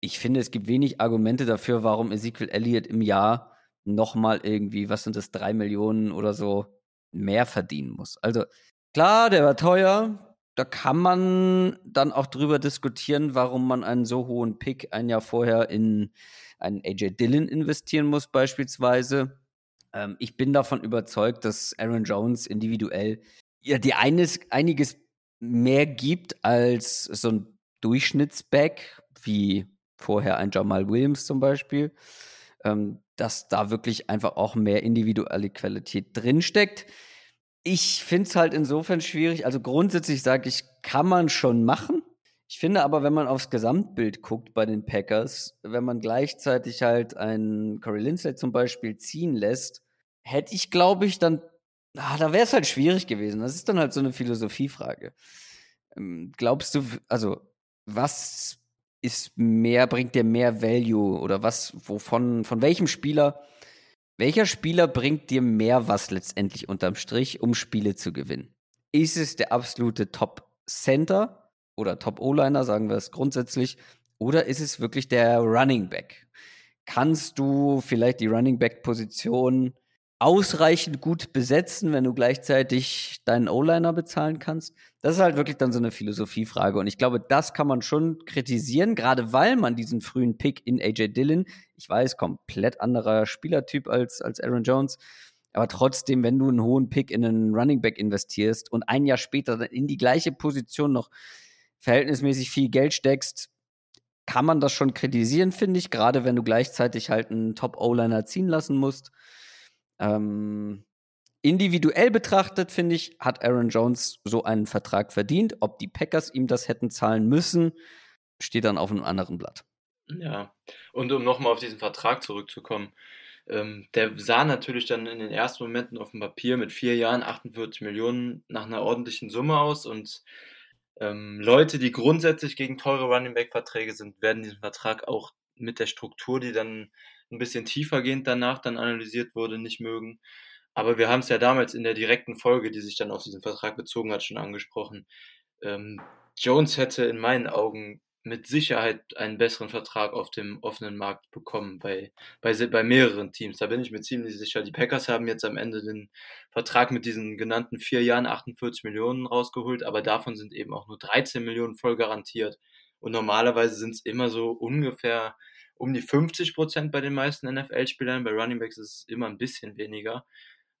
ich finde, es gibt wenig Argumente dafür, warum Ezekiel Elliott im Jahr nochmal irgendwie, was sind das, drei Millionen oder so mehr verdienen muss. Also klar, der war teuer. Da kann man dann auch drüber diskutieren, warum man einen so hohen Pick ein Jahr vorher in einen AJ Dillon investieren muss, beispielsweise. Ähm, ich bin davon überzeugt, dass Aaron Jones individuell ja dir eines, einiges mehr gibt als so ein Durchschnittsback, wie vorher ein Jamal Williams zum Beispiel. Ähm, dass da wirklich einfach auch mehr individuelle Qualität drinsteckt. Ich finde es halt insofern schwierig. Also grundsätzlich sage ich, kann man schon machen. Ich finde aber, wenn man aufs Gesamtbild guckt bei den Packers, wenn man gleichzeitig halt einen Corey Lindsay zum Beispiel ziehen lässt, hätte ich, glaube ich, dann, ah, da wäre es halt schwierig gewesen. Das ist dann halt so eine Philosophiefrage. Ähm, glaubst du, also was ist mehr, bringt dir mehr Value oder was, wovon, von welchem Spieler, welcher Spieler bringt dir mehr was letztendlich unterm Strich, um Spiele zu gewinnen? Ist es der absolute Top Center oder Top O-Liner, sagen wir es grundsätzlich, oder ist es wirklich der Running Back? Kannst du vielleicht die Running Back Position ausreichend gut besetzen, wenn du gleichzeitig deinen O-Liner bezahlen kannst? Das ist halt wirklich dann so eine Philosophiefrage. Und ich glaube, das kann man schon kritisieren, gerade weil man diesen frühen Pick in AJ Dillon, ich weiß, komplett anderer Spielertyp als, als Aaron Jones, aber trotzdem, wenn du einen hohen Pick in einen Running Back investierst und ein Jahr später in die gleiche Position noch verhältnismäßig viel Geld steckst, kann man das schon kritisieren, finde ich, gerade wenn du gleichzeitig halt einen Top-O-Liner ziehen lassen musst. Ähm, individuell betrachtet, finde ich, hat Aaron Jones so einen Vertrag verdient. Ob die Packers ihm das hätten zahlen müssen, steht dann auf einem anderen Blatt. Ja, und um nochmal auf diesen Vertrag zurückzukommen, ähm, der sah natürlich dann in den ersten Momenten auf dem Papier mit vier Jahren 48 Millionen nach einer ordentlichen Summe aus und ähm, Leute, die grundsätzlich gegen teure Running Back Verträge sind, werden diesen Vertrag auch mit der Struktur, die dann ein bisschen tiefergehend danach dann analysiert wurde, nicht mögen. Aber wir haben es ja damals in der direkten Folge, die sich dann auf diesen Vertrag bezogen hat, schon angesprochen. Ähm, Jones hätte in meinen Augen mit Sicherheit einen besseren Vertrag auf dem offenen Markt bekommen bei, bei, bei mehreren Teams. Da bin ich mir ziemlich sicher. Die Packers haben jetzt am Ende den Vertrag mit diesen genannten vier Jahren 48 Millionen rausgeholt, aber davon sind eben auch nur 13 Millionen voll garantiert. Und normalerweise sind es immer so ungefähr um die 50 Prozent bei den meisten NFL-Spielern. Bei Running Backs ist es immer ein bisschen weniger.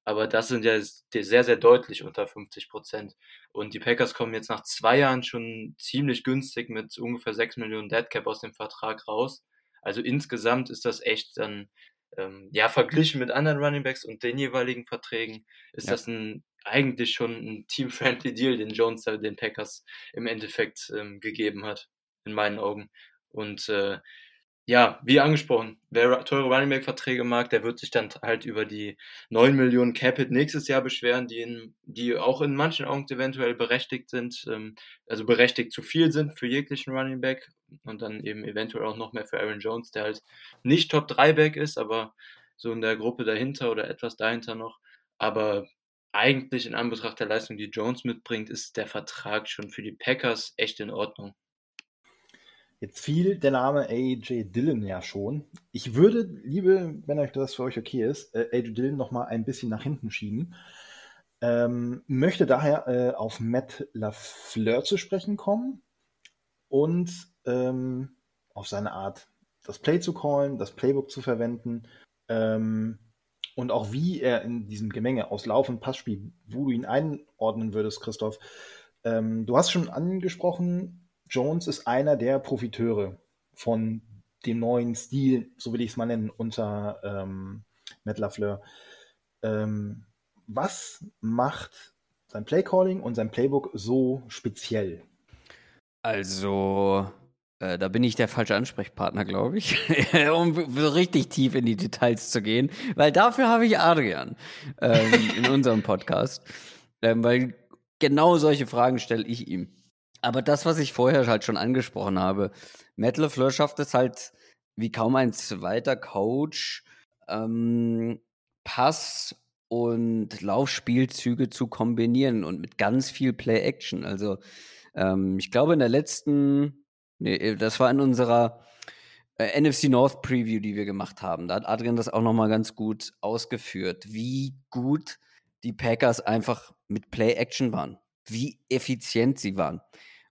Aber das sind ja sehr, sehr deutlich unter 50 Prozent. Und die Packers kommen jetzt nach zwei Jahren schon ziemlich günstig mit ungefähr 6 Millionen Deadcap aus dem Vertrag raus. Also insgesamt ist das echt dann, ähm, ja, verglichen mit anderen Running Backs und den jeweiligen Verträgen, ist ja. das ein, eigentlich schon ein team-friendly Deal, den Jones den Packers im Endeffekt ähm, gegeben hat, in meinen Augen. Und äh, ja, wie angesprochen, wer teure Running Back Verträge mag, der wird sich dann halt über die 9 Millionen Capit nächstes Jahr beschweren, die, in, die auch in manchen Augen eventuell berechtigt sind, ähm, also berechtigt zu viel sind für jeglichen Running Back und dann eben eventuell auch noch mehr für Aaron Jones, der halt nicht Top 3 Back ist, aber so in der Gruppe dahinter oder etwas dahinter noch. Aber eigentlich in Anbetracht der Leistung, die Jones mitbringt, ist der Vertrag schon für die Packers echt in Ordnung. Jetzt fiel der Name AJ Dillon ja schon. Ich würde, liebe, wenn euch das für euch okay ist, äh, AJ Dillon noch mal ein bisschen nach hinten schieben. Ähm, möchte daher äh, auf Matt LaFleur zu sprechen kommen und ähm, auf seine Art, das Play zu callen, das Playbook zu verwenden ähm, und auch wie er in diesem Gemenge aus Lauf- und Passspiel, wo du ihn einordnen würdest, Christoph. Ähm, du hast schon angesprochen, Jones ist einer der Profiteure von dem neuen Stil, so will ich es mal nennen, unter ähm, Matt LaFleur. Ähm, was macht sein Playcalling und sein Playbook so speziell? Also, äh, da bin ich der falsche Ansprechpartner, glaube ich, um so richtig tief in die Details zu gehen, weil dafür habe ich Adrian ähm, in unserem Podcast, ähm, weil genau solche Fragen stelle ich ihm. Aber das, was ich vorher halt schon angesprochen habe, Matt LeFleur schafft es halt wie kaum ein zweiter Coach, ähm, Pass und Laufspielzüge zu kombinieren und mit ganz viel Play-Action. Also ähm, ich glaube in der letzten, nee, das war in unserer äh, NFC North Preview, die wir gemacht haben. Da hat Adrian das auch nochmal ganz gut ausgeführt, wie gut die Packers einfach mit Play-Action waren, wie effizient sie waren.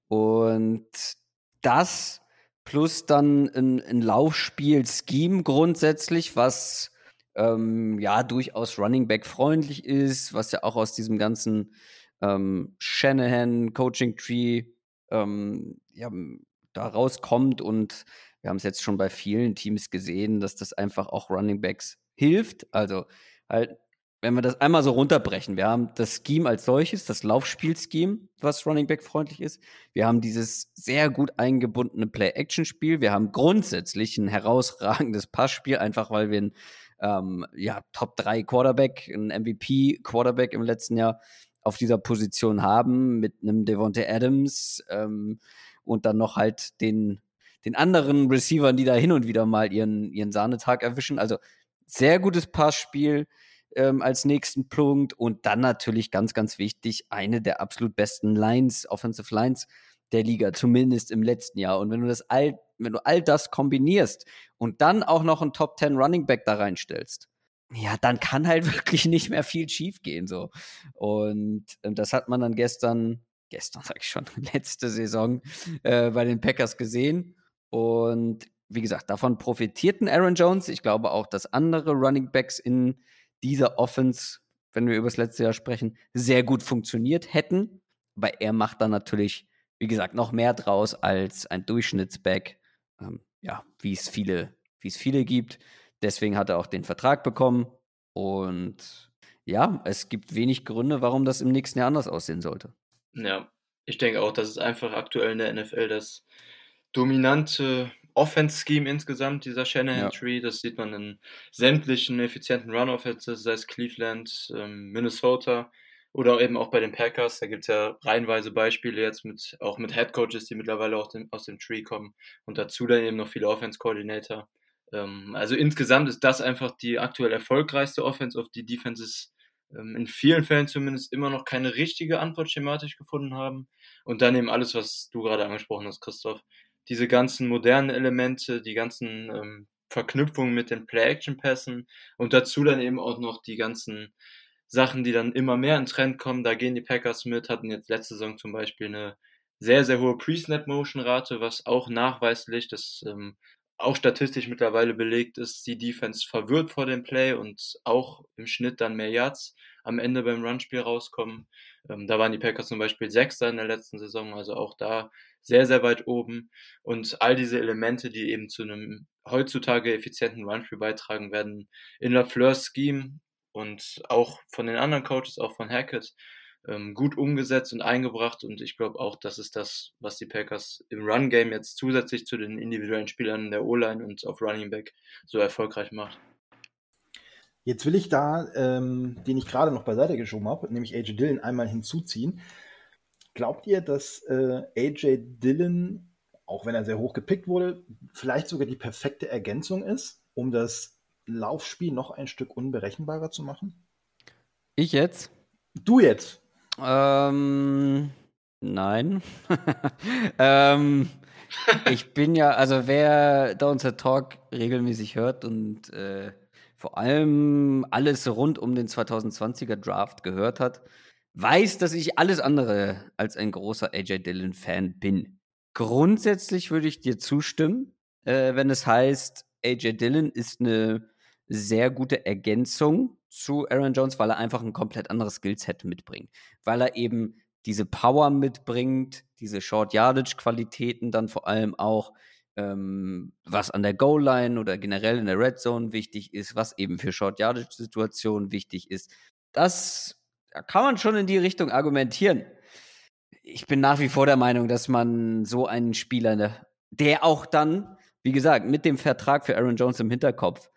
Und das plus dann ein, ein Laufspiel-Scheme grundsätzlich, was ähm, ja durchaus Running Back freundlich ist, was ja auch aus diesem ganzen ähm, Shanahan Coaching Tree ähm, ja, da rauskommt und wir haben es jetzt schon bei vielen Teams gesehen, dass das einfach auch Running Backs hilft. Also halt, wenn wir das einmal so runterbrechen, wir haben das Scheme als solches, das Laufspiel-Scheme, was Running Back freundlich ist. Wir haben dieses sehr gut eingebundene Play-Action-Spiel. Wir haben grundsätzlich ein herausragendes Passspiel, einfach weil wir ein ähm, ja, Top 3 Quarterback, ein MVP Quarterback im letzten Jahr auf dieser Position haben mit einem Devontae Adams ähm, und dann noch halt den, den anderen Receivern, die da hin und wieder mal ihren, ihren Sahnetag erwischen. Also sehr gutes Passspiel ähm, als nächsten Punkt und dann natürlich ganz, ganz wichtig, eine der absolut besten Lines, Offensive Lines der Liga, zumindest im letzten Jahr. Und wenn du das all, wenn du all das kombinierst und dann auch noch einen Top 10 Running Back da reinstellst, ja, dann kann halt wirklich nicht mehr viel schief gehen, so. Und ähm, das hat man dann gestern, gestern sag ich schon, letzte Saison äh, bei den Packers gesehen. Und wie gesagt, davon profitierten Aaron Jones. Ich glaube auch, dass andere Running Backs in dieser Offense, wenn wir über das letzte Jahr sprechen, sehr gut funktioniert hätten. Aber er macht dann natürlich, wie gesagt, noch mehr draus als ein Durchschnittsback. Ähm, ja, wie es viele, wie es viele gibt. Deswegen hat er auch den Vertrag bekommen. Und ja, es gibt wenig Gründe, warum das im nächsten Jahr anders aussehen sollte. Ja, ich denke auch, das ist einfach aktuell in der NFL das dominante Offense-Scheme insgesamt, dieser Shanahan-Tree. Ja. Das sieht man in sämtlichen effizienten Run-Offenses, sei es Cleveland, ähm, Minnesota oder eben auch bei den Packers. Da gibt es ja reihenweise Beispiele jetzt mit, auch mit Head-Coaches, die mittlerweile auch den, aus dem Tree kommen und dazu dann eben noch viele Offense-Coordinator. Ähm, also insgesamt ist das einfach die aktuell erfolgreichste Offense, auf die Defenses ähm, in vielen Fällen zumindest immer noch keine richtige Antwort schematisch gefunden haben. Und dann eben alles, was du gerade angesprochen hast, Christoph. Diese ganzen modernen Elemente, die ganzen ähm, Verknüpfungen mit den Play-Action-Pässen und dazu dann eben auch noch die ganzen Sachen, die dann immer mehr in Trend kommen. Da gehen die Packers mit, hatten jetzt letzte Saison zum Beispiel eine sehr, sehr hohe Pre-Snap-Motion-Rate, was auch nachweislich, das ähm, auch statistisch mittlerweile belegt ist, die Defense verwirrt vor dem Play und auch im Schnitt dann mehr Yards am Ende beim Runspiel rauskommen. Ähm, da waren die Packers zum Beispiel Sechster in der letzten Saison, also auch da sehr, sehr weit oben. Und all diese Elemente, die eben zu einem heutzutage effizienten Runspiel beitragen, werden in LaFleur's Scheme und auch von den anderen Coaches, auch von Hackett, ähm, gut umgesetzt und eingebracht. Und ich glaube auch, das ist das, was die Packers im Run-Game jetzt zusätzlich zu den individuellen Spielern der O-Line und auf Running Back so erfolgreich macht. Jetzt will ich da, ähm, den ich gerade noch beiseite geschoben habe, nämlich AJ Dillon einmal hinzuziehen. Glaubt ihr, dass äh, AJ Dillon, auch wenn er sehr hoch gepickt wurde, vielleicht sogar die perfekte Ergänzung ist, um das Laufspiel noch ein Stück unberechenbarer zu machen? Ich jetzt? Du jetzt. Ähm, nein. ähm, ich bin ja, also wer Downset Talk regelmäßig hört und äh, vor allem alles rund um den 2020er Draft gehört hat, weiß, dass ich alles andere als ein großer AJ Dillon-Fan bin. Grundsätzlich würde ich dir zustimmen, äh, wenn es heißt, AJ Dillon ist eine sehr gute Ergänzung zu Aaron Jones, weil er einfach ein komplett anderes Skillset mitbringt. Weil er eben diese Power mitbringt, diese Short Yardage Qualitäten dann vor allem auch, ähm, was an der Goal Line oder generell in der Red Zone wichtig ist, was eben für Short Yardage Situationen wichtig ist. Das da kann man schon in die Richtung argumentieren. Ich bin nach wie vor der Meinung, dass man so einen Spieler, der auch dann, wie gesagt, mit dem Vertrag für Aaron Jones im Hinterkopf,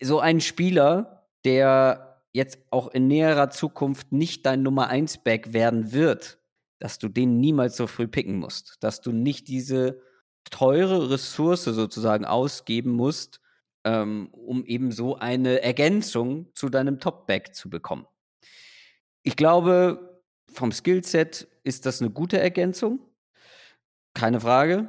so einen Spieler der jetzt auch in näherer Zukunft nicht dein Nummer 1 Back werden wird, dass du den niemals so früh picken musst, dass du nicht diese teure Ressource sozusagen ausgeben musst, ähm, um eben so eine Ergänzung zu deinem Top-Back zu bekommen. Ich glaube, vom Skillset ist das eine gute Ergänzung. Keine Frage.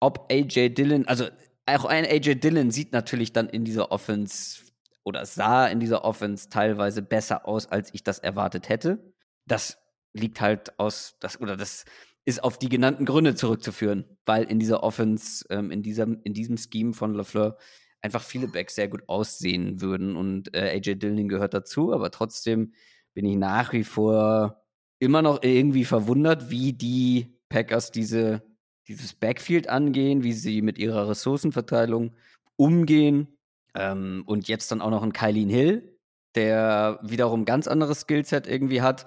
Ob AJ Dillon, also auch ein AJ Dillon sieht natürlich dann in dieser Offense oder sah in dieser Offense teilweise besser aus, als ich das erwartet hätte. Das liegt halt aus, das, oder das ist auf die genannten Gründe zurückzuführen, weil in dieser Offense, ähm, in, diesem, in diesem Scheme von LaFleur einfach viele Backs sehr gut aussehen würden. Und äh, AJ Dillon gehört dazu, aber trotzdem bin ich nach wie vor immer noch irgendwie verwundert, wie die Packers diese, dieses Backfield angehen, wie sie mit ihrer Ressourcenverteilung umgehen. Ähm, und jetzt dann auch noch ein Kylien Hill, der wiederum ganz anderes Skillset irgendwie hat.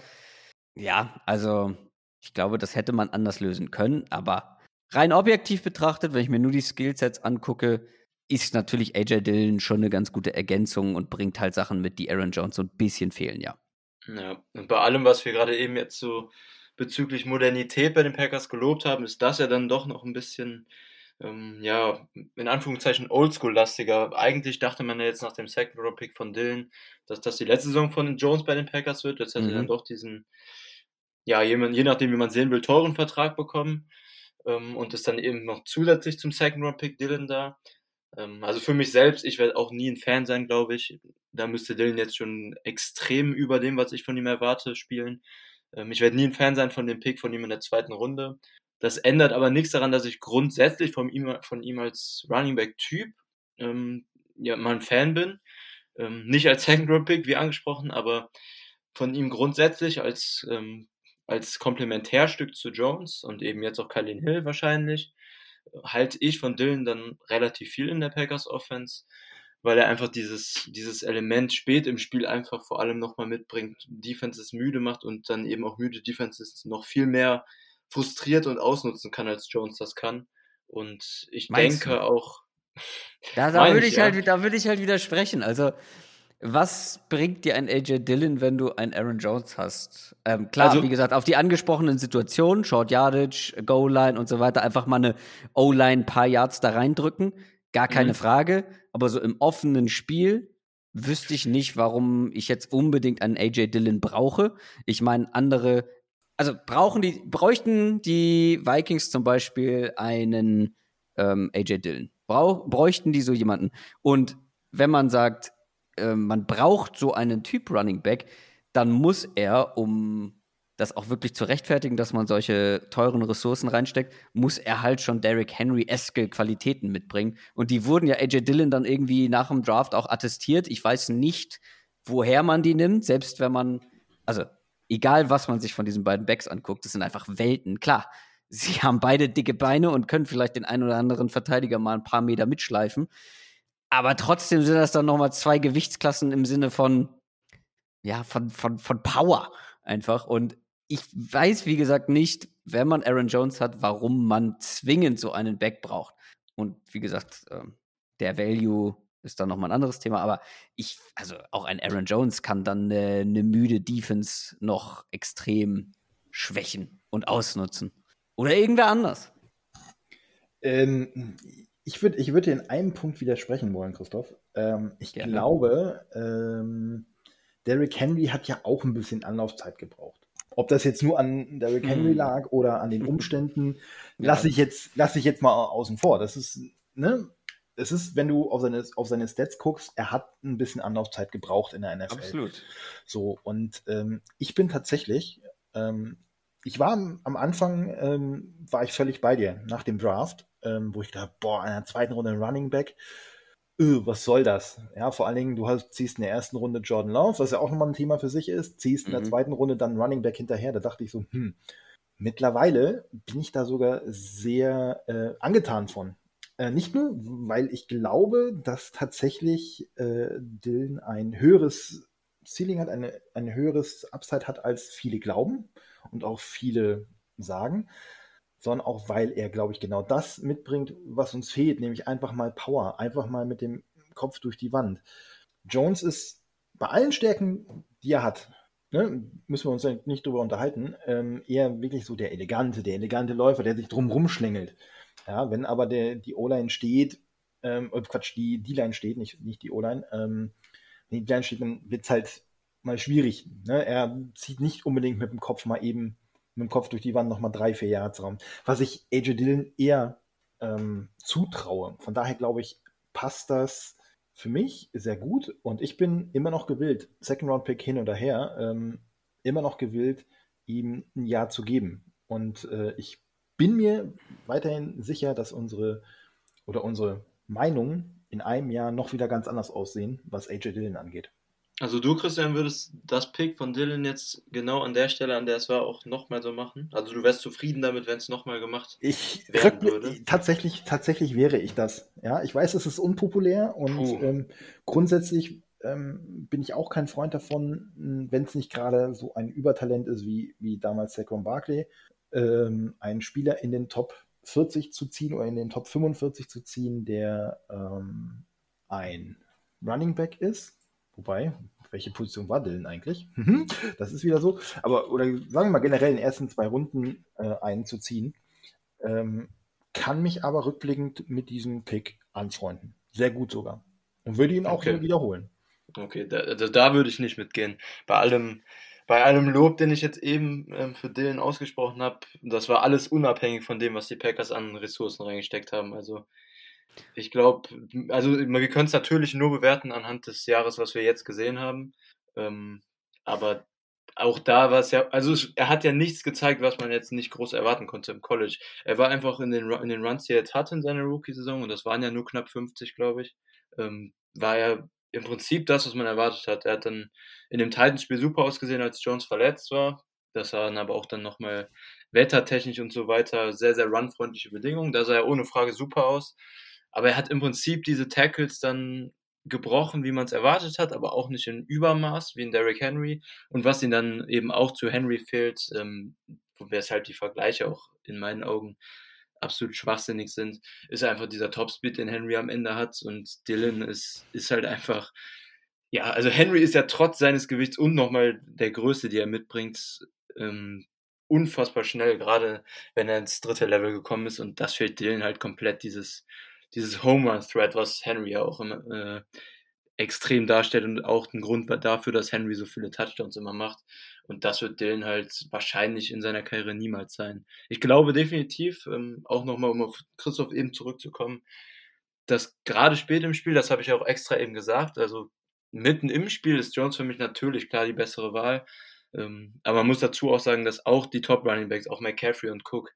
Ja, also ich glaube, das hätte man anders lösen können, aber rein objektiv betrachtet, wenn ich mir nur die Skillsets angucke, ist natürlich AJ Dillon schon eine ganz gute Ergänzung und bringt halt Sachen mit, die Aaron Jones so ein bisschen fehlen, ja. Ja, und bei allem, was wir gerade eben jetzt so bezüglich Modernität bei den Packers gelobt haben, ist das ja dann doch noch ein bisschen, ähm, ja, in Anführungszeichen oldschool-lastiger. Eigentlich dachte man ja jetzt nach dem Second Round Pick von Dillon, dass das die letzte Saison von Jones bei den Packers wird. Jetzt hat mhm. er dann doch diesen, ja, jemand, je nachdem, wie man sehen will, teuren Vertrag bekommen. Ähm, und ist dann eben noch zusätzlich zum Second Round Pick Dillon da. Ähm, also für mich selbst, ich werde auch nie ein Fan sein, glaube ich. Da müsste Dylan jetzt schon extrem über dem, was ich von ihm erwarte, spielen. Ähm, ich werde nie ein Fan sein von dem Pick von ihm in der zweiten Runde. Das ändert aber nichts daran, dass ich grundsätzlich von ihm, von ihm als Running Back Typ ähm, ja, mal ein Fan bin. Ähm, nicht als Second Round Pick, wie angesprochen, aber von ihm grundsätzlich als, ähm, als Komplementärstück zu Jones und eben jetzt auch Kalin Hill wahrscheinlich halte ich von Dylan dann relativ viel in der Packers Offense, weil er einfach dieses, dieses Element spät im Spiel einfach vor allem nochmal mitbringt, Defenses müde macht und dann eben auch müde Defenses noch viel mehr frustriert und ausnutzen kann, als Jones das kann. Und ich Meinst denke du? auch. Da, da würde ich, ich, halt, da würde ich halt widersprechen. Also, was bringt dir ein AJ Dillon, wenn du einen Aaron Jones hast? Ähm, klar, also, wie gesagt, auf die angesprochenen Situationen, Short Yardage, Goal Line und so weiter, einfach mal eine O-Line paar Yards da reindrücken, gar keine mhm. Frage. Aber so im offenen Spiel wüsste ich nicht, warum ich jetzt unbedingt einen AJ Dillon brauche. Ich meine, andere, also brauchen die, bräuchten die Vikings zum Beispiel einen ähm, AJ Dillon? Brauch, bräuchten die so jemanden? Und wenn man sagt, äh, man braucht so einen Typ Running Back, dann muss er, um das auch wirklich zu rechtfertigen, dass man solche teuren Ressourcen reinsteckt, muss er halt schon Derrick Henry-eske Qualitäten mitbringen. Und die wurden ja AJ Dillon dann irgendwie nach dem Draft auch attestiert. Ich weiß nicht, woher man die nimmt, selbst wenn man, also egal was man sich von diesen beiden Backs anguckt, das sind einfach Welten. Klar, sie haben beide dicke Beine und können vielleicht den einen oder anderen Verteidiger mal ein paar Meter mitschleifen. Aber trotzdem sind das dann nochmal zwei Gewichtsklassen im Sinne von, ja, von, von, von Power einfach. Und ich weiß, wie gesagt, nicht, wenn man Aaron Jones hat, warum man zwingend so einen Back braucht. Und wie gesagt, ähm, der Value ist dann nochmal ein anderes Thema, aber ich, also auch ein Aaron Jones kann dann eine, eine müde Defense noch extrem schwächen und ausnutzen. Oder irgendwer anders. Ähm, ich würde ich würd dir in einem Punkt widersprechen wollen, Christoph. Ähm, ich Gerne. glaube, ähm, Derrick Henry hat ja auch ein bisschen Anlaufzeit gebraucht. Ob das jetzt nur an Derrick Henry hm. lag oder an den Umständen, ja. lasse ich, jetzt, lass ich jetzt mal außen vor. Das ist, ne? Es ist, wenn du auf seine, auf seine Stats guckst, er hat ein bisschen Anlaufzeit gebraucht in der NFL. Absolut. So, und ähm, ich bin tatsächlich, ähm, ich war am Anfang, ähm, war ich völlig bei dir nach dem Draft ähm, wo ich dachte, boah, in der zweiten Runde ein Running Back, öh, was soll das? Ja, vor allen Dingen, du hast, ziehst in der ersten Runde Jordan Love, was ja auch nochmal ein Thema für sich ist, ziehst mhm. in der mhm. zweiten Runde dann Running Back hinterher. Da dachte ich so, hm, mittlerweile bin ich da sogar sehr äh, angetan von. Äh, nicht nur, weil ich glaube, dass tatsächlich äh, Dylan ein höheres Ceiling hat, eine, ein höheres Upside hat, als viele glauben und auch viele sagen, sondern auch, weil er, glaube ich, genau das mitbringt, was uns fehlt, nämlich einfach mal Power, einfach mal mit dem Kopf durch die Wand. Jones ist bei allen Stärken, die er hat, ne, müssen wir uns nicht drüber unterhalten, ähm, eher wirklich so der elegante, der elegante Läufer, der sich drumrum schlängelt. Ja, wenn aber der, die O-Line steht, ähm, oh Quatsch, die D-Line steht, nicht, nicht die O-Line, ähm, die D-Line steht, dann wird es halt mal schwierig. Ne? Er zieht nicht unbedingt mit dem Kopf mal eben mit dem Kopf durch die Wand nochmal drei, vier Yards Raum. Was ich AJ Dillon eher ähm, zutraue. Von daher glaube ich, passt das für mich sehr gut und ich bin immer noch gewillt, Second Round Pick hin oder her, ähm, immer noch gewillt, ihm ein Jahr zu geben. Und äh, ich bin mir weiterhin sicher, dass unsere oder unsere Meinungen in einem Jahr noch wieder ganz anders aussehen, was AJ Dillon angeht. Also du, Christian, würdest das Pick von Dylan jetzt genau an der Stelle, an der es war, auch nochmal so machen? Also du wärst zufrieden damit, wenn es nochmal gemacht ich werden würde? Tatsächlich, tatsächlich wäre ich das. Ja, ich weiß, es ist unpopulär und ähm, grundsätzlich ähm, bin ich auch kein Freund davon, wenn es nicht gerade so ein Übertalent ist wie, wie damals Saquon Barkley, ähm, einen Spieler in den Top 40 zu ziehen oder in den Top 45 zu ziehen, der ähm, ein Running Back ist. Wobei, welche Position war Dylan eigentlich? Mhm. das ist wieder so. Aber, oder sagen wir mal generell in den ersten zwei Runden äh, einen zu ziehen, ähm, kann mich aber rückblickend mit diesem Pick anfreunden. Sehr gut sogar. Und würde ihn auch okay. wiederholen. Okay, da, da, da, würde ich nicht mitgehen. Bei allem, bei allem Lob, den ich jetzt eben ähm, für Dylan ausgesprochen habe, das war alles unabhängig von dem, was die Packers an Ressourcen reingesteckt haben. Also ich glaube, also wir können es natürlich nur bewerten anhand des Jahres, was wir jetzt gesehen haben. Ähm, aber auch da war es ja, also es, er hat ja nichts gezeigt, was man jetzt nicht groß erwarten konnte im College. Er war einfach in den, in den Runs, die er jetzt hatte in seiner Rookie-Saison, und das waren ja nur knapp 50, glaube ich, ähm, war er im Prinzip das, was man erwartet hat. Er hat dann in dem Titans-Spiel super ausgesehen, als Jones verletzt war. Das waren aber auch dann nochmal wettertechnisch und so weiter sehr, sehr runfreundliche Bedingungen. Da sah er ohne Frage super aus. Aber er hat im Prinzip diese Tackles dann gebrochen, wie man es erwartet hat, aber auch nicht in Übermaß wie in Derrick Henry. Und was ihn dann eben auch zu Henry fehlt, ähm, weshalb die Vergleiche auch in meinen Augen absolut schwachsinnig sind, ist einfach dieser Topspeed, den Henry am Ende hat. Und Dylan ist, ist halt einfach, ja, also Henry ist ja trotz seines Gewichts und nochmal der Größe, die er mitbringt, ähm, unfassbar schnell, gerade wenn er ins dritte Level gekommen ist. Und das fehlt Dylan halt komplett, dieses, dieses Home Run Thread, was Henry ja auch immer, äh, extrem darstellt und auch ein Grund dafür, dass Henry so viele Touchdowns immer macht. Und das wird Dylan halt wahrscheinlich in seiner Karriere niemals sein. Ich glaube definitiv, ähm, auch nochmal, um auf Christoph eben zurückzukommen, dass gerade spät im Spiel, das habe ich auch extra eben gesagt, also mitten im Spiel ist Jones für mich natürlich klar die bessere Wahl. Ähm, aber man muss dazu auch sagen, dass auch die Top Running Backs, auch McCaffrey und Cook,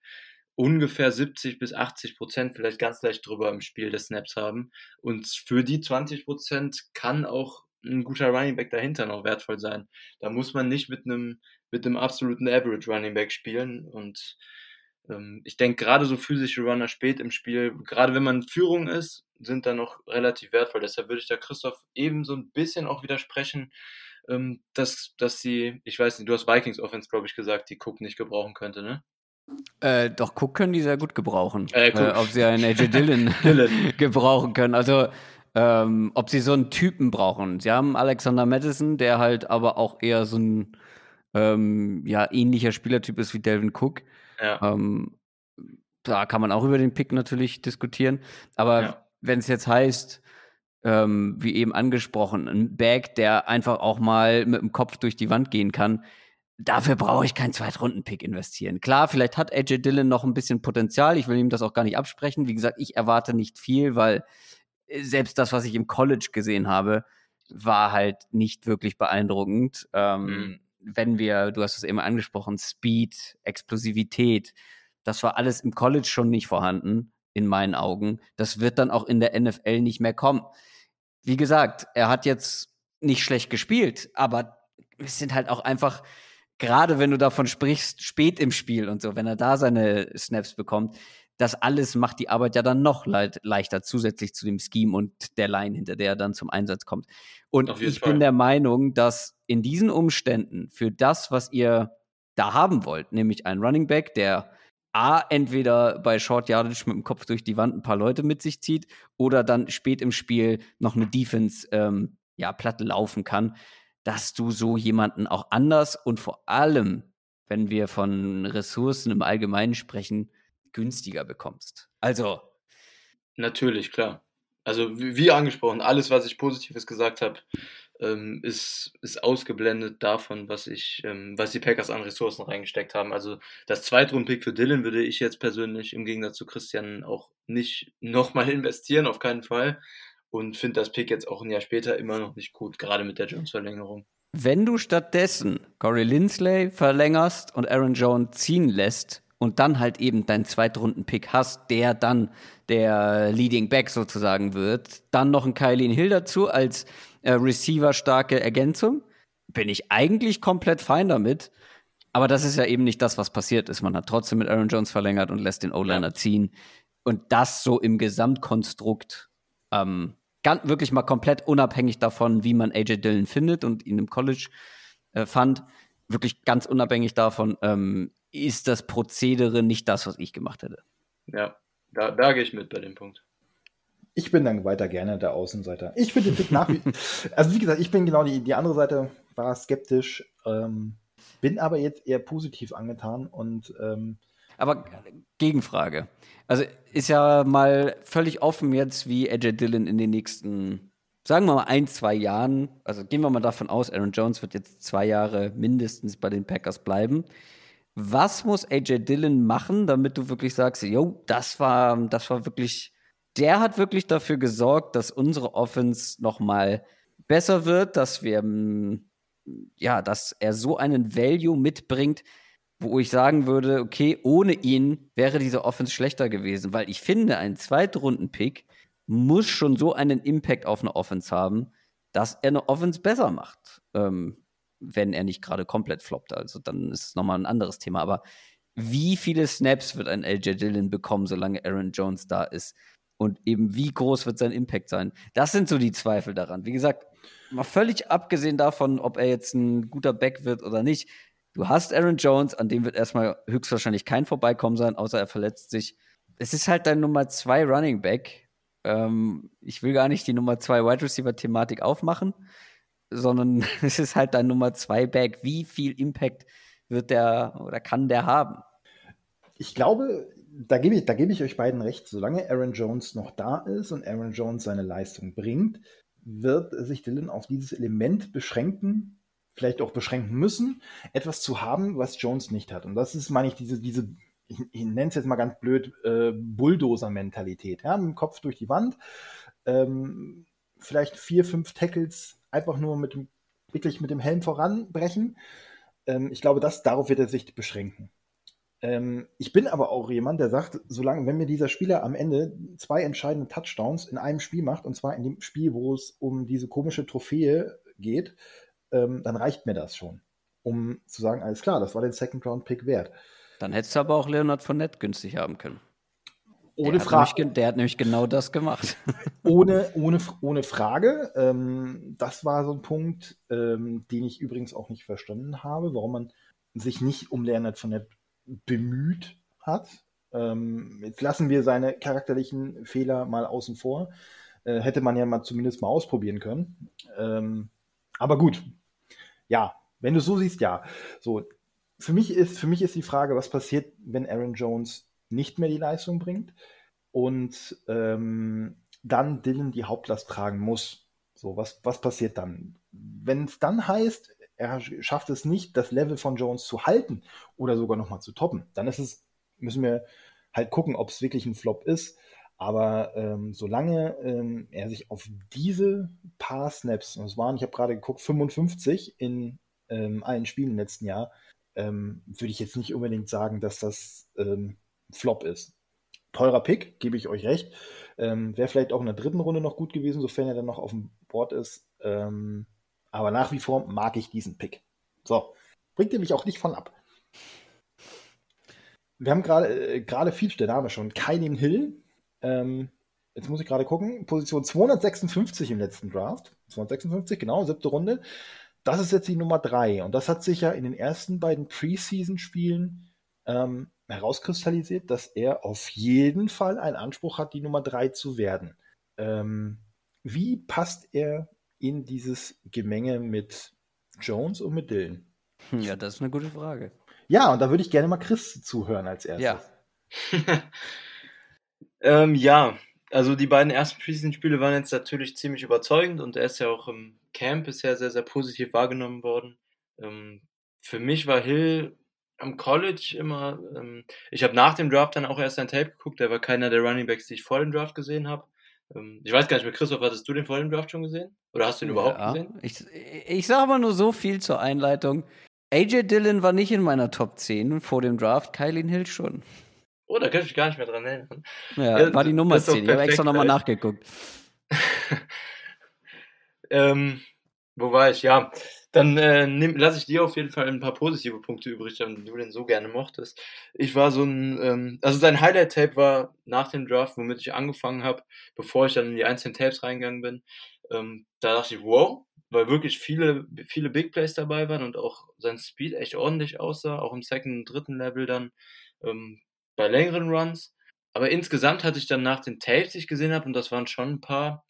ungefähr 70 bis 80 Prozent, vielleicht ganz leicht drüber im Spiel des Snaps haben. Und für die 20 Prozent kann auch ein guter Running Back dahinter noch wertvoll sein. Da muss man nicht mit einem, mit einem absoluten Average Running Back spielen. Und ähm, ich denke, gerade so physische Runner spät im Spiel, gerade wenn man Führung ist, sind da noch relativ wertvoll. Deshalb würde ich da Christoph eben so ein bisschen auch widersprechen, ähm, dass, dass sie, ich weiß nicht, du hast Vikings Offense, glaube ich, gesagt, die Cook nicht gebrauchen könnte, ne? Äh, doch, Cook können die sehr gut gebrauchen. Äh, äh, ob sie einen AJ Dillon gebrauchen können. Also, ähm, ob sie so einen Typen brauchen. Sie haben Alexander Madison, der halt aber auch eher so ein ähm, ja, ähnlicher Spielertyp ist wie Delvin Cook. Ja. Ähm, da kann man auch über den Pick natürlich diskutieren. Aber ja. wenn es jetzt heißt, ähm, wie eben angesprochen, ein Bag, der einfach auch mal mit dem Kopf durch die Wand gehen kann, dafür brauche ich keinen Zweitrunden-Pick investieren. Klar, vielleicht hat AJ Dillon noch ein bisschen Potenzial. Ich will ihm das auch gar nicht absprechen. Wie gesagt, ich erwarte nicht viel, weil äh, selbst das, was ich im College gesehen habe, war halt nicht wirklich beeindruckend. Ähm, mhm. Wenn wir, du hast es eben angesprochen, Speed, Explosivität, das war alles im College schon nicht vorhanden, in meinen Augen. Das wird dann auch in der NFL nicht mehr kommen. Wie gesagt, er hat jetzt nicht schlecht gespielt, aber es sind halt auch einfach gerade wenn du davon sprichst, spät im Spiel und so, wenn er da seine Snaps bekommt, das alles macht die Arbeit ja dann noch le leichter, zusätzlich zu dem Scheme und der Line, hinter der er dann zum Einsatz kommt. Und ich Fall. bin der Meinung, dass in diesen Umständen für das, was ihr da haben wollt, nämlich ein Running Back, der A, entweder bei Short Yardage mit dem Kopf durch die Wand ein paar Leute mit sich zieht oder dann spät im Spiel noch eine Defense ähm, ja, platt laufen kann, dass du so jemanden auch anders und vor allem, wenn wir von Ressourcen im Allgemeinen sprechen, günstiger bekommst. Also. Natürlich, klar. Also wie angesprochen, alles, was ich Positives gesagt habe, ähm, ist, ist ausgeblendet davon, was ich, ähm, was die Packers an Ressourcen reingesteckt haben. Also das Zweitrunden-Pick für Dylan würde ich jetzt persönlich im Gegensatz zu Christian auch nicht nochmal investieren, auf keinen Fall und finde das Pick jetzt auch ein Jahr später immer noch nicht gut, gerade mit der Jones-Verlängerung. Wenn du stattdessen Corey Lindsley verlängerst und Aaron Jones ziehen lässt und dann halt eben deinen Zweitrunden-Pick hast, der dann der Leading Back sozusagen wird, dann noch ein Kylene Hill dazu als äh, Receiver-starke Ergänzung, bin ich eigentlich komplett fein damit. Aber das ist ja eben nicht das, was passiert ist. Man hat trotzdem mit Aaron Jones verlängert und lässt den O-Liner ja. ziehen. Und das so im Gesamtkonstrukt ähm, ganz, wirklich mal komplett unabhängig davon, wie man AJ Dillon findet und ihn im College äh, fand, wirklich ganz unabhängig davon, ähm, ist das Prozedere nicht das, was ich gemacht hätte. Ja, da, da gehe ich mit bei dem Punkt. Ich bin dann weiter gerne der Außenseiter. Ich finde den Pick nach wie Also, wie gesagt, ich bin genau die, die andere Seite, war skeptisch, ähm, bin aber jetzt eher positiv angetan und. Ähm, aber Gegenfrage. Also ist ja mal völlig offen jetzt, wie AJ Dillon in den nächsten, sagen wir mal, ein, zwei Jahren, also gehen wir mal davon aus, Aaron Jones wird jetzt zwei Jahre mindestens bei den Packers bleiben. Was muss AJ Dillon machen, damit du wirklich sagst, yo, das war, das war wirklich der hat wirklich dafür gesorgt, dass unsere Offense noch mal besser wird, dass wir ja, dass er so einen Value mitbringt, wo ich sagen würde, okay, ohne ihn wäre diese Offense schlechter gewesen, weil ich finde, ein Zweitrunden-Pick muss schon so einen Impact auf eine Offense haben, dass er eine Offense besser macht, ähm, wenn er nicht gerade komplett floppt. Also dann ist es nochmal ein anderes Thema. Aber wie viele Snaps wird ein LJ Dillon bekommen, solange Aaron Jones da ist? und eben wie groß wird sein Impact sein. Das sind so die Zweifel daran. Wie gesagt, mal völlig abgesehen davon, ob er jetzt ein guter Back wird oder nicht. Du hast Aaron Jones, an dem wird erstmal höchstwahrscheinlich kein Vorbeikommen sein, außer er verletzt sich. Es ist halt dein Nummer zwei Running Back. Ähm, ich will gar nicht die Nummer zwei Wide Receiver Thematik aufmachen, sondern es ist halt dein Nummer zwei Back. Wie viel Impact wird der oder kann der haben? Ich glaube, da gebe ich, da gebe ich euch beiden recht. Solange Aaron Jones noch da ist und Aaron Jones seine Leistung bringt, wird sich Dylan auf dieses Element beschränken, vielleicht auch beschränken müssen, etwas zu haben, was Jones nicht hat. Und das ist, meine ich, diese, diese ich, ich nenne es jetzt mal ganz blöd, äh, Bulldozer-Mentalität. Ja, mit dem Kopf durch die Wand, ähm, vielleicht vier, fünf Tackles einfach nur mit wirklich mit dem Helm voranbrechen. Ähm, ich glaube, das, darauf wird er sich beschränken. Ähm, ich bin aber auch jemand, der sagt, solange, wenn mir dieser Spieler am Ende zwei entscheidende Touchdowns in einem Spiel macht, und zwar in dem Spiel, wo es um diese komische Trophäe geht, ähm, dann reicht mir das schon, um zu sagen, alles klar, das war den Second-Round-Pick wert. Dann hättest du aber auch Leonard Fournette günstig haben können. Ohne Frage. Der hat nämlich genau das gemacht. ohne, ohne, ohne Frage. Ähm, das war so ein Punkt, ähm, den ich übrigens auch nicht verstanden habe, warum man sich nicht um Leonard Fournette bemüht hat. Ähm, jetzt lassen wir seine charakterlichen Fehler mal außen vor. Äh, hätte man ja mal zumindest mal ausprobieren können. Ähm, aber gut, ja, wenn du so siehst, ja. So, für mich ist, für mich ist die Frage, was passiert, wenn Aaron Jones nicht mehr die Leistung bringt und ähm, dann Dylan die Hauptlast tragen muss. So, was, was passiert dann? Wenn es dann heißt, er schafft es nicht, das Level von Jones zu halten oder sogar nochmal zu toppen, dann ist es, müssen wir halt gucken, ob es wirklich ein Flop ist. Aber ähm, solange ähm, er sich auf diese paar Snaps, und es waren, ich habe gerade geguckt, 55 in ähm, allen Spielen im letzten Jahr, ähm, würde ich jetzt nicht unbedingt sagen, dass das ähm, Flop ist. Teurer Pick, gebe ich euch recht. Ähm, Wäre vielleicht auch in der dritten Runde noch gut gewesen, sofern er dann noch auf dem Board ist. Ähm, aber nach wie vor mag ich diesen Pick. So, bringt ihr mich auch nicht von ab. Wir haben gerade äh, viel, der Name schon, Kylie Hill. Ähm, jetzt muss ich gerade gucken. Position 256 im letzten Draft. 256, genau, siebte Runde. Das ist jetzt die Nummer 3. Und das hat sich ja in den ersten beiden Preseason-Spielen ähm, herauskristallisiert, dass er auf jeden Fall einen Anspruch hat, die Nummer 3 zu werden. Ähm, wie passt er in dieses Gemenge mit Jones und mit Dylan? Ja, das ist eine gute Frage. Ja, und da würde ich gerne mal Chris zuhören als erstes. Ja. ähm, ja, also die beiden ersten Preseason-Spiele waren jetzt natürlich ziemlich überzeugend und er ist ja auch im Camp bisher sehr, sehr positiv wahrgenommen worden. Ähm, für mich war Hill am College immer, ähm, ich habe nach dem Draft dann auch erst ein Tape geguckt, der war keiner der Running Backs, die ich vor dem Draft gesehen habe. Ähm, ich weiß gar nicht mehr, Christoph, hattest du den vor dem Draft schon gesehen? Oder hast du ihn überhaupt ja, gesehen? Ich, ich sage aber nur so viel zur Einleitung. AJ Dillon war nicht in meiner Top 10 vor dem Draft, Kylin Hill schon. Oh, da kann ich mich gar nicht mehr dran erinnern. Ja, ja war die Nummer 10. Ich habe extra nochmal nachgeguckt. ähm, wo war ich? Ja, dann äh, lasse ich dir auf jeden Fall ein paar positive Punkte übrig, wenn du den so gerne mochtest. Ich war so ein, ähm, also sein Highlight-Tape war nach dem Draft, womit ich angefangen habe, bevor ich dann in die einzelnen Tapes reingegangen bin. Ähm, da dachte ich, wow, weil wirklich viele, viele Big Plays dabei waren und auch sein Speed echt ordentlich aussah, auch im second und dritten Level dann ähm, bei längeren Runs. Aber insgesamt hatte ich dann nach den Tapes, die ich gesehen habe, und das waren schon ein paar,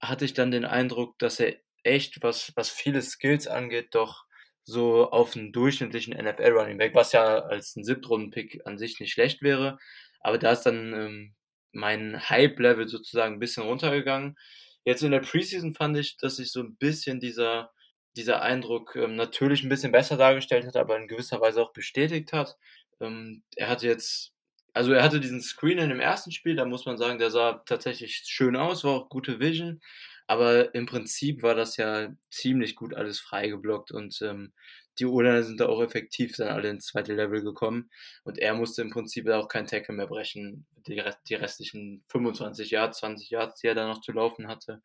hatte ich dann den Eindruck, dass er echt, was, was viele Skills angeht, doch so auf einen durchschnittlichen NFL Running Back, was ja als ein Siebtrunden-Pick an sich nicht schlecht wäre. Aber da ist dann ähm, mein Hype-Level sozusagen ein bisschen runtergegangen. Jetzt in der Preseason fand ich, dass sich so ein bisschen dieser, dieser Eindruck ähm, natürlich ein bisschen besser dargestellt hat, aber in gewisser Weise auch bestätigt hat. Ähm, er hatte jetzt, also er hatte diesen Screen in dem ersten Spiel, da muss man sagen, der sah tatsächlich schön aus, war auch gute Vision. Aber im Prinzip war das ja ziemlich gut alles freigeblockt und ähm, die Urlander sind da auch effektiv dann alle ins zweite Level gekommen und er musste im Prinzip auch kein Tackle mehr brechen, die, die restlichen 25 Yards, 20 Yards, die er da noch zu laufen hatte.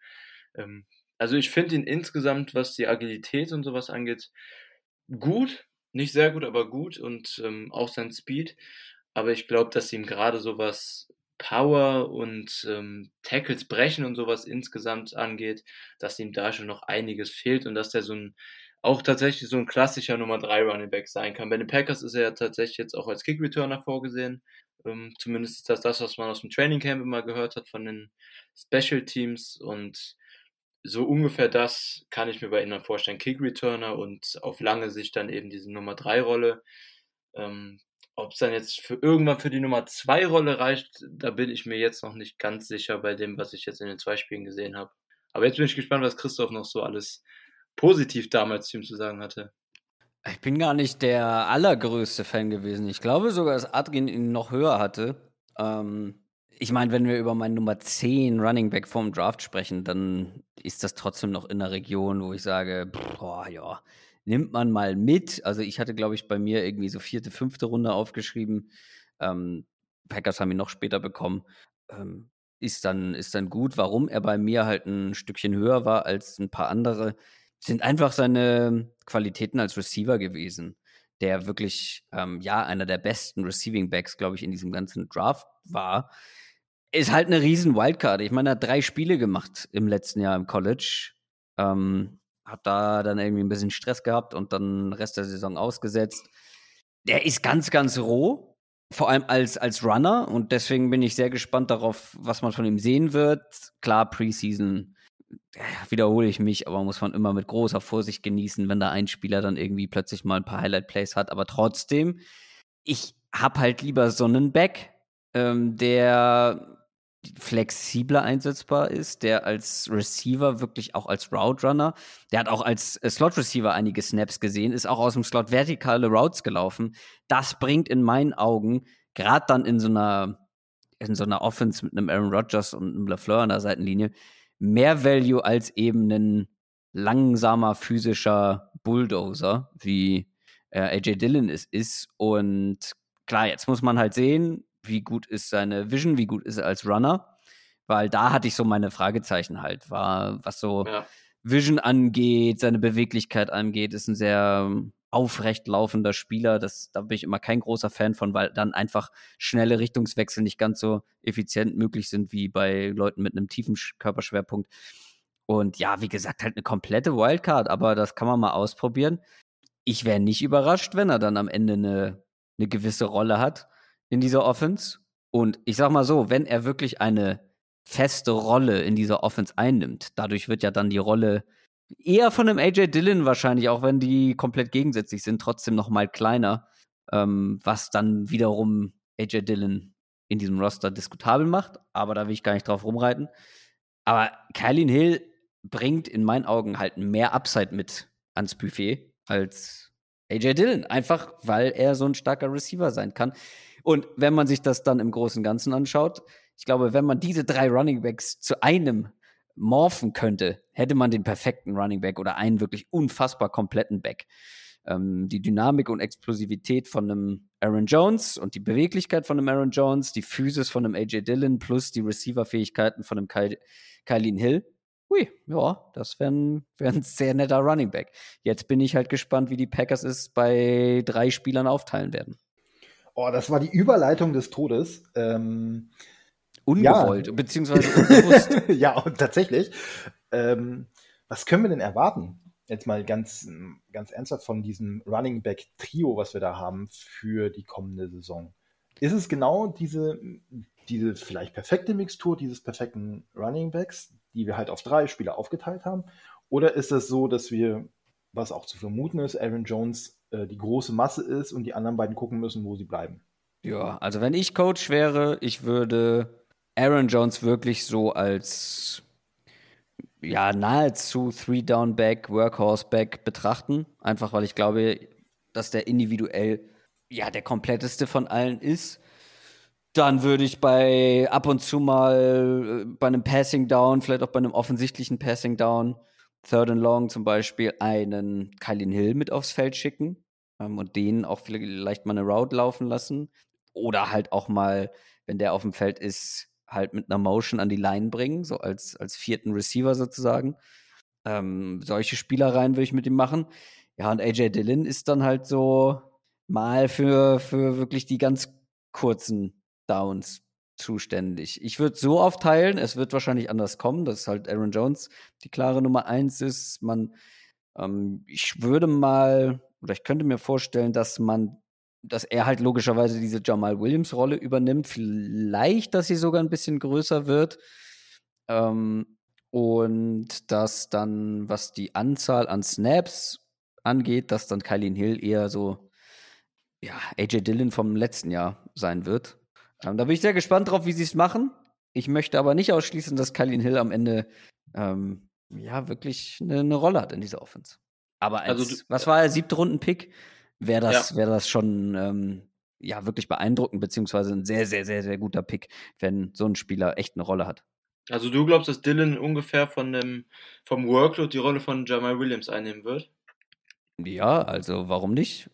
Ähm, also ich finde ihn insgesamt, was die Agilität und sowas angeht, gut, nicht sehr gut, aber gut und ähm, auch sein Speed. Aber ich glaube, dass ihm gerade sowas Power und ähm, Tackles brechen und sowas insgesamt angeht, dass ihm da schon noch einiges fehlt und dass der so ein auch tatsächlich so ein klassischer Nummer 3 Running Back sein kann. Bei den Packers ist er ja tatsächlich jetzt auch als Kick Returner vorgesehen. Ähm, zumindest ist das das, was man aus dem Training Camp immer gehört hat von den Special Teams und so ungefähr das kann ich mir bei ihnen vorstellen. Kick Returner und auf lange Sicht dann eben diese Nummer 3 Rolle. Ähm, ob es dann jetzt für irgendwann für die Nummer 2 Rolle reicht, da bin ich mir jetzt noch nicht ganz sicher bei dem, was ich jetzt in den zwei Spielen gesehen habe. Aber jetzt bin ich gespannt, was Christoph noch so alles positiv damals zu ihm zu sagen hatte. Ich bin gar nicht der allergrößte Fan gewesen. Ich glaube sogar, dass Adrian ihn noch höher hatte. Ähm, ich meine, wenn wir über meinen Nummer 10 Running Back vom Draft sprechen, dann ist das trotzdem noch in der Region, wo ich sage, boah, ja, nimmt man mal mit. Also ich hatte, glaube ich, bei mir irgendwie so vierte, fünfte Runde aufgeschrieben. Ähm, Packers haben ihn noch später bekommen. Ähm, ist dann, ist dann gut. Warum er bei mir halt ein Stückchen höher war als ein paar andere, sind einfach seine Qualitäten als Receiver gewesen. Der wirklich, ähm, ja, einer der besten Receiving Backs, glaube ich, in diesem ganzen Draft war. Ist halt eine riesen Wildcard. Ich meine, er hat drei Spiele gemacht im letzten Jahr im College. Ähm, hab da dann irgendwie ein bisschen Stress gehabt und dann Rest der Saison ausgesetzt. Der ist ganz, ganz roh, vor allem als, als Runner und deswegen bin ich sehr gespannt darauf, was man von ihm sehen wird. Klar, Preseason wiederhole ich mich, aber muss man immer mit großer Vorsicht genießen, wenn da ein Spieler dann irgendwie plötzlich mal ein paar Highlight-Plays hat. Aber trotzdem, ich hab halt lieber so einen Back, ähm, der flexibler einsetzbar ist, der als Receiver wirklich auch als Route Runner, der hat auch als äh, Slot Receiver einige Snaps gesehen, ist auch aus dem Slot vertikale Routes gelaufen. Das bringt in meinen Augen gerade dann in so einer in so einer Offense mit einem Aaron Rodgers und einem LaFleur an der Seitenlinie mehr Value als eben ein langsamer physischer Bulldozer, wie äh, AJ Dillon es ist. Und klar, jetzt muss man halt sehen, wie gut ist seine Vision, wie gut ist er als Runner, weil da hatte ich so meine Fragezeichen halt, war, was so ja. Vision angeht, seine Beweglichkeit angeht, ist ein sehr ähm, aufrecht laufender Spieler. Das, da bin ich immer kein großer Fan von, weil dann einfach schnelle Richtungswechsel nicht ganz so effizient möglich sind wie bei Leuten mit einem tiefen Körperschwerpunkt. Und ja, wie gesagt, halt eine komplette Wildcard, aber das kann man mal ausprobieren. Ich wäre nicht überrascht, wenn er dann am Ende eine, eine gewisse Rolle hat in dieser Offense. Und ich sag mal so, wenn er wirklich eine feste Rolle in dieser Offense einnimmt, dadurch wird ja dann die Rolle eher von einem AJ Dillon wahrscheinlich, auch wenn die komplett gegensätzlich sind, trotzdem noch mal kleiner, ähm, was dann wiederum AJ Dillon in diesem Roster diskutabel macht. Aber da will ich gar nicht drauf rumreiten. Aber Kylin Hill bringt in meinen Augen halt mehr Upside mit ans Buffet als AJ Dillon. Einfach, weil er so ein starker Receiver sein kann. Und wenn man sich das dann im Großen und Ganzen anschaut, ich glaube, wenn man diese drei Running Backs zu einem morphen könnte, hätte man den perfekten Running Back oder einen wirklich unfassbar kompletten Back. ähm, die Dynamik und Explosivität von einem Aaron Jones und die Beweglichkeit von einem Aaron Jones, die Physis von einem AJ Dillon plus die Receiver-Fähigkeiten von einem Ky Kylene Hill. Hui, ja, das wäre ein, wär ein sehr netter Running Back. Jetzt bin ich halt gespannt, wie die Packers es bei drei Spielern aufteilen werden. Oh, das war die Überleitung des Todes. Ähm, Ungewollt, ja. beziehungsweise unbewusst. ja, und tatsächlich. Ähm, was können wir denn erwarten? Jetzt mal ganz, ganz ernsthaft von diesem Running Back Trio, was wir da haben für die kommende Saison. Ist es genau diese, diese vielleicht perfekte Mixtur dieses perfekten Running Backs, die wir halt auf drei Spieler aufgeteilt haben? Oder ist es so, dass wir, was auch zu vermuten ist, Aaron Jones äh, die große Masse ist und die anderen beiden gucken müssen, wo sie bleiben? Ja, also wenn ich Coach wäre, ich würde Aaron Jones wirklich so als ja, nahezu Three-Down-Back, Workhorse-Back betrachten. Einfach weil ich glaube, dass der individuell ja der kompletteste von allen ist. Dann würde ich bei ab und zu mal äh, bei einem Passing Down, vielleicht auch bei einem offensichtlichen Passing Down, Third and Long zum Beispiel, einen Kylin Hill mit aufs Feld schicken ähm, und den auch vielleicht mal eine Route laufen lassen. Oder halt auch mal, wenn der auf dem Feld ist, halt mit einer Motion an die Line bringen, so als, als vierten Receiver sozusagen. Ähm, solche Spielereien würde ich mit ihm machen. Ja, und AJ Dillon ist dann halt so mal für, für wirklich die ganz kurzen Downs zuständig. Ich würde so aufteilen, es wird wahrscheinlich anders kommen, dass halt Aaron Jones die klare Nummer eins ist. Man, ähm, ich würde mal, oder ich könnte mir vorstellen, dass man dass er halt logischerweise diese Jamal Williams-Rolle übernimmt. Vielleicht, dass sie sogar ein bisschen größer wird. Ähm, und dass dann, was die Anzahl an Snaps angeht, dass dann Kylene Hill eher so, ja, AJ Dillon vom letzten Jahr sein wird. Ähm, da bin ich sehr gespannt drauf, wie sie es machen. Ich möchte aber nicht ausschließen, dass Kylene Hill am Ende ähm, ja wirklich eine, eine, Rolle hat in dieser Offense. Aber als, also was war der siebte Runden-Pick? wäre das, ja. wäre das schon ähm, ja wirklich beeindruckend, beziehungsweise ein sehr, sehr, sehr, sehr guter Pick, wenn so ein Spieler echt eine Rolle hat. Also du glaubst, dass Dylan ungefähr von dem, vom Workload die Rolle von Jamal Williams einnehmen wird? Ja, also warum nicht?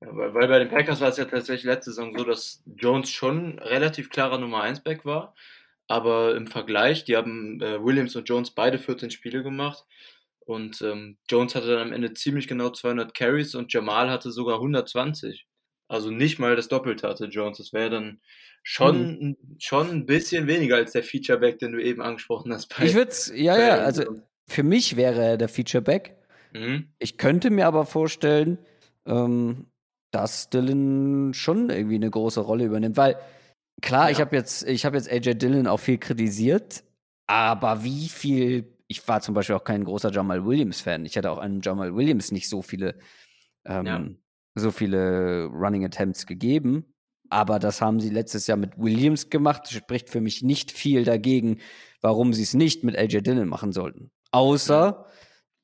Ja, weil, weil, bei den Packers war es ja tatsächlich letzte Saison so, dass Jones schon relativ klarer Nummer 1 Back war. Aber im Vergleich, die haben äh, Williams und Jones beide 14 Spiele gemacht. Und ähm, Jones hatte dann am Ende ziemlich genau 200 Carries und Jamal hatte sogar 120. Also nicht mal das Doppelte hatte Jones. Das wäre dann schon, mhm. schon ein bisschen weniger als der Featureback, den du eben angesprochen hast. Bei, ich würde ja, ja, also für mich wäre er der Featureback. Mhm. Ich könnte mir aber vorstellen, ähm, dass Dylan schon irgendwie eine große Rolle übernimmt, weil klar, ja. ich habe jetzt, ich habe jetzt AJ Dylan auch viel kritisiert, aber wie viel ich war zum Beispiel auch kein großer Jamal Williams-Fan. Ich hatte auch einem Jamal Williams nicht so viele, ähm, ja. so viele Running Attempts gegeben. Aber das haben sie letztes Jahr mit Williams gemacht. Das spricht für mich nicht viel dagegen, warum sie es nicht mit AJ Dillon machen sollten. Außer,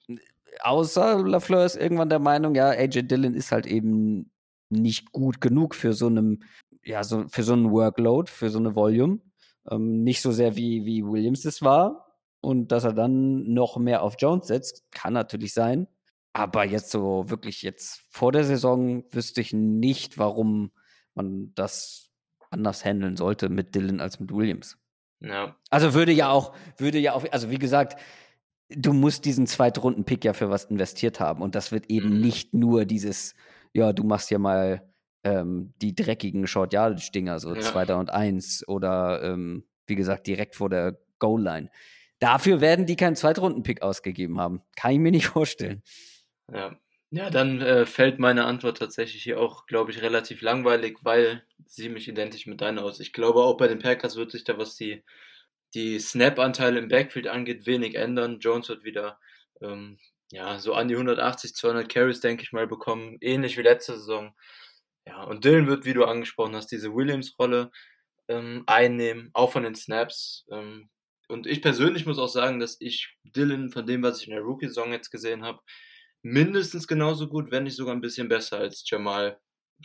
ja. außer LaFleur ist irgendwann der Meinung, ja, AJ Dillon ist halt eben nicht gut genug für so einem, ja, so, für so einen Workload, für so eine Volume. Ähm, nicht so sehr wie, wie Williams es war und dass er dann noch mehr auf Jones setzt, kann natürlich sein. Aber jetzt so wirklich jetzt vor der Saison wüsste ich nicht, warum man das anders handeln sollte mit Dylan als mit Williams. Ja. Also würde ja auch, würde ja auch, also wie gesagt, du musst diesen Zweitrunden-Pick ja für was investiert haben. Und das wird eben mhm. nicht nur dieses, ja, du machst ja mal ähm, die dreckigen Short-Yardage-Dinger, so ja. Zweiter und Eins oder ähm, wie gesagt, direkt vor der Goal-Line. Dafür werden die keinen Zweitrunden-Pick ausgegeben haben. Kann ich mir nicht vorstellen. Ja, ja dann äh, fällt meine Antwort tatsächlich hier auch, glaube ich, relativ langweilig, weil sie mich identisch mit deiner aus. Ich glaube, auch bei den Packers wird sich da, was die, die Snap-Anteile im Backfield angeht, wenig ändern. Jones wird wieder ähm, ja, so an die 180, 200 Carries, denke ich mal, bekommen. Ähnlich wie letzte Saison. Ja, und Dylan wird, wie du angesprochen hast, diese Williams-Rolle ähm, einnehmen, auch von den Snaps. Ähm, und ich persönlich muss auch sagen, dass ich Dylan von dem, was ich in der Rookie-Song jetzt gesehen habe, mindestens genauso gut, wenn nicht sogar ein bisschen besser als Jamal,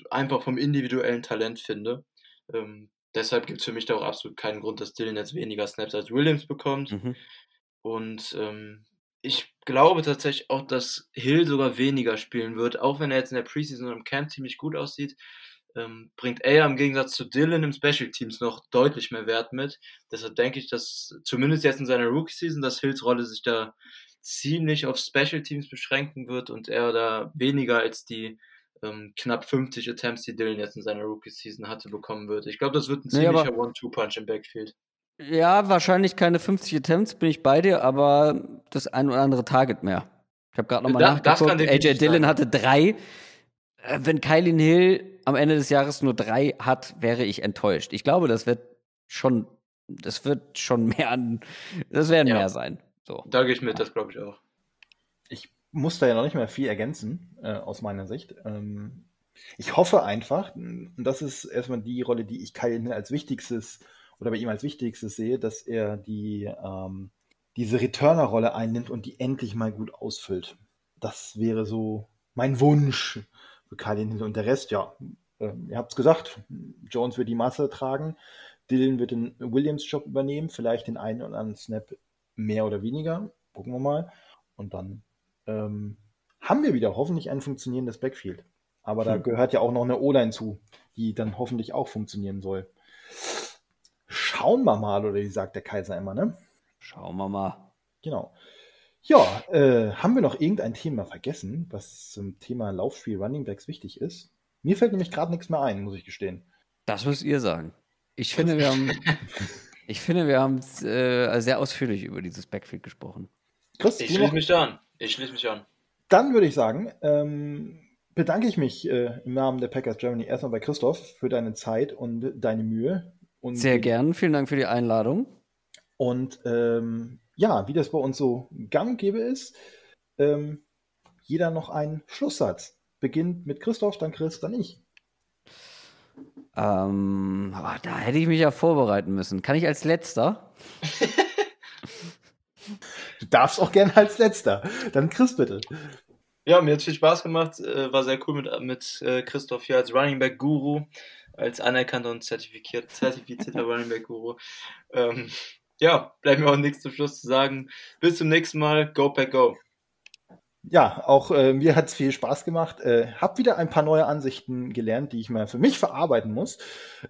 einfach vom individuellen Talent finde. Ähm, deshalb gibt es für mich da auch absolut keinen Grund, dass Dylan jetzt weniger Snaps als Williams bekommt. Mhm. Und ähm, ich glaube tatsächlich auch, dass Hill sogar weniger spielen wird, auch wenn er jetzt in der Preseason und im Camp ziemlich gut aussieht. Ähm, bringt er im Gegensatz zu Dylan im Special Teams noch deutlich mehr Wert mit. Deshalb denke ich, dass zumindest jetzt in seiner Rookie-Season, dass Hills Rolle sich da ziemlich auf Special Teams beschränken wird und er da weniger als die ähm, knapp 50 Attempts, die Dylan jetzt in seiner Rookie-Season hatte, bekommen wird. Ich glaube, das wird ein Nee, ziemlicher One-Two-Punch im Backfield. Ja, wahrscheinlich keine 50 Attempts, bin ich bei dir, aber das ein oder andere Target mehr. Ich habe gerade nochmal Da- das kann nachgeguckt. AJ Dillon sein. hatte drei. Äh, Wenn Kylin Hill am Ende des Jahres nur drei hat, wäre ich enttäuscht. Ich glaube, das wird schon, das wird schon mehr an, das werden Ja. mehr sein. So. Da gehe ich mit, das glaube ich auch. Ich muss da ja noch nicht mehr viel ergänzen, äh, aus meiner Sicht. Ähm, ich hoffe einfach, und das ist erstmal die Rolle, die ich Kyle Hill als wichtigstes oder bei ihm als wichtigstes sehe, dass er die, ähm, diese Returner-Rolle einnimmt und die endlich mal gut ausfüllt. Das wäre so mein Wunsch Hill. Und der Rest, ja, äh, ihr habt es gesagt, Jones wird die Masse tragen, Dylan wird den Williams-Job übernehmen, vielleicht den einen oder anderen Snap mehr oder weniger. Gucken wir mal. Und dann ähm, haben wir wieder hoffentlich ein funktionierendes Backfield. Aber da Hm. gehört ja auch noch eine O-Line zu, die dann hoffentlich auch funktionieren soll. Schauen wir mal, oder wie sagt der Kaiser immer, ne? Schauen wir mal. Genau. Ja, äh, haben wir noch irgendein Thema vergessen, was zum Thema Laufspiel Running Backs wichtig ist? Mir fällt nämlich gerade nichts mehr ein, muss ich gestehen. Das müsst ihr sagen. Ich finde, wir haben, ich finde, wir haben äh, sehr ausführlich über dieses Backfield gesprochen. Chris, Ich schließe mich an. Ich schließe mich an. Dann würde ich sagen, ähm, bedanke ich mich äh, im Namen der Packers Germany erstmal bei Christoph für deine Zeit und deine Mühe. Und Sehr gern. Vielen Dank für die Einladung. Und ähm, ja, wie das bei uns so gang und gäbe ist, ähm, jeder noch einen Schlusssatz. Beginnt mit Christoph, dann Chris, dann ich. Ähm, ah, da hätte ich mich ja vorbereiten müssen. Kann ich als letzter? Du darfst auch gerne als letzter. Dann Chris bitte. Ja, mir hat viel Spaß gemacht. Äh, war sehr cool mit, mit äh, Christoph hier als Running Back Guru, als anerkannter und zertifiziert, zertifizierter Running Back Guru. Ähm, ja, bleibt mir auch nichts zum Schluss zu sagen. Bis zum nächsten Mal. Go Pack Go. Ja, auch äh, mir hat es viel Spaß gemacht. Äh, hab wieder ein paar neue Ansichten gelernt, die ich mal für mich verarbeiten muss.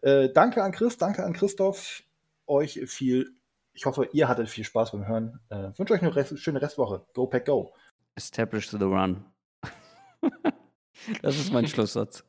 Äh, danke an Chris, danke an Christoph. Euch viel, ich hoffe, ihr hattet viel Spaß beim Hören. Äh, wünsche euch eine Rest, schöne Restwoche. Go Pack Go. Establish the run. das ist mein Schlusssatz.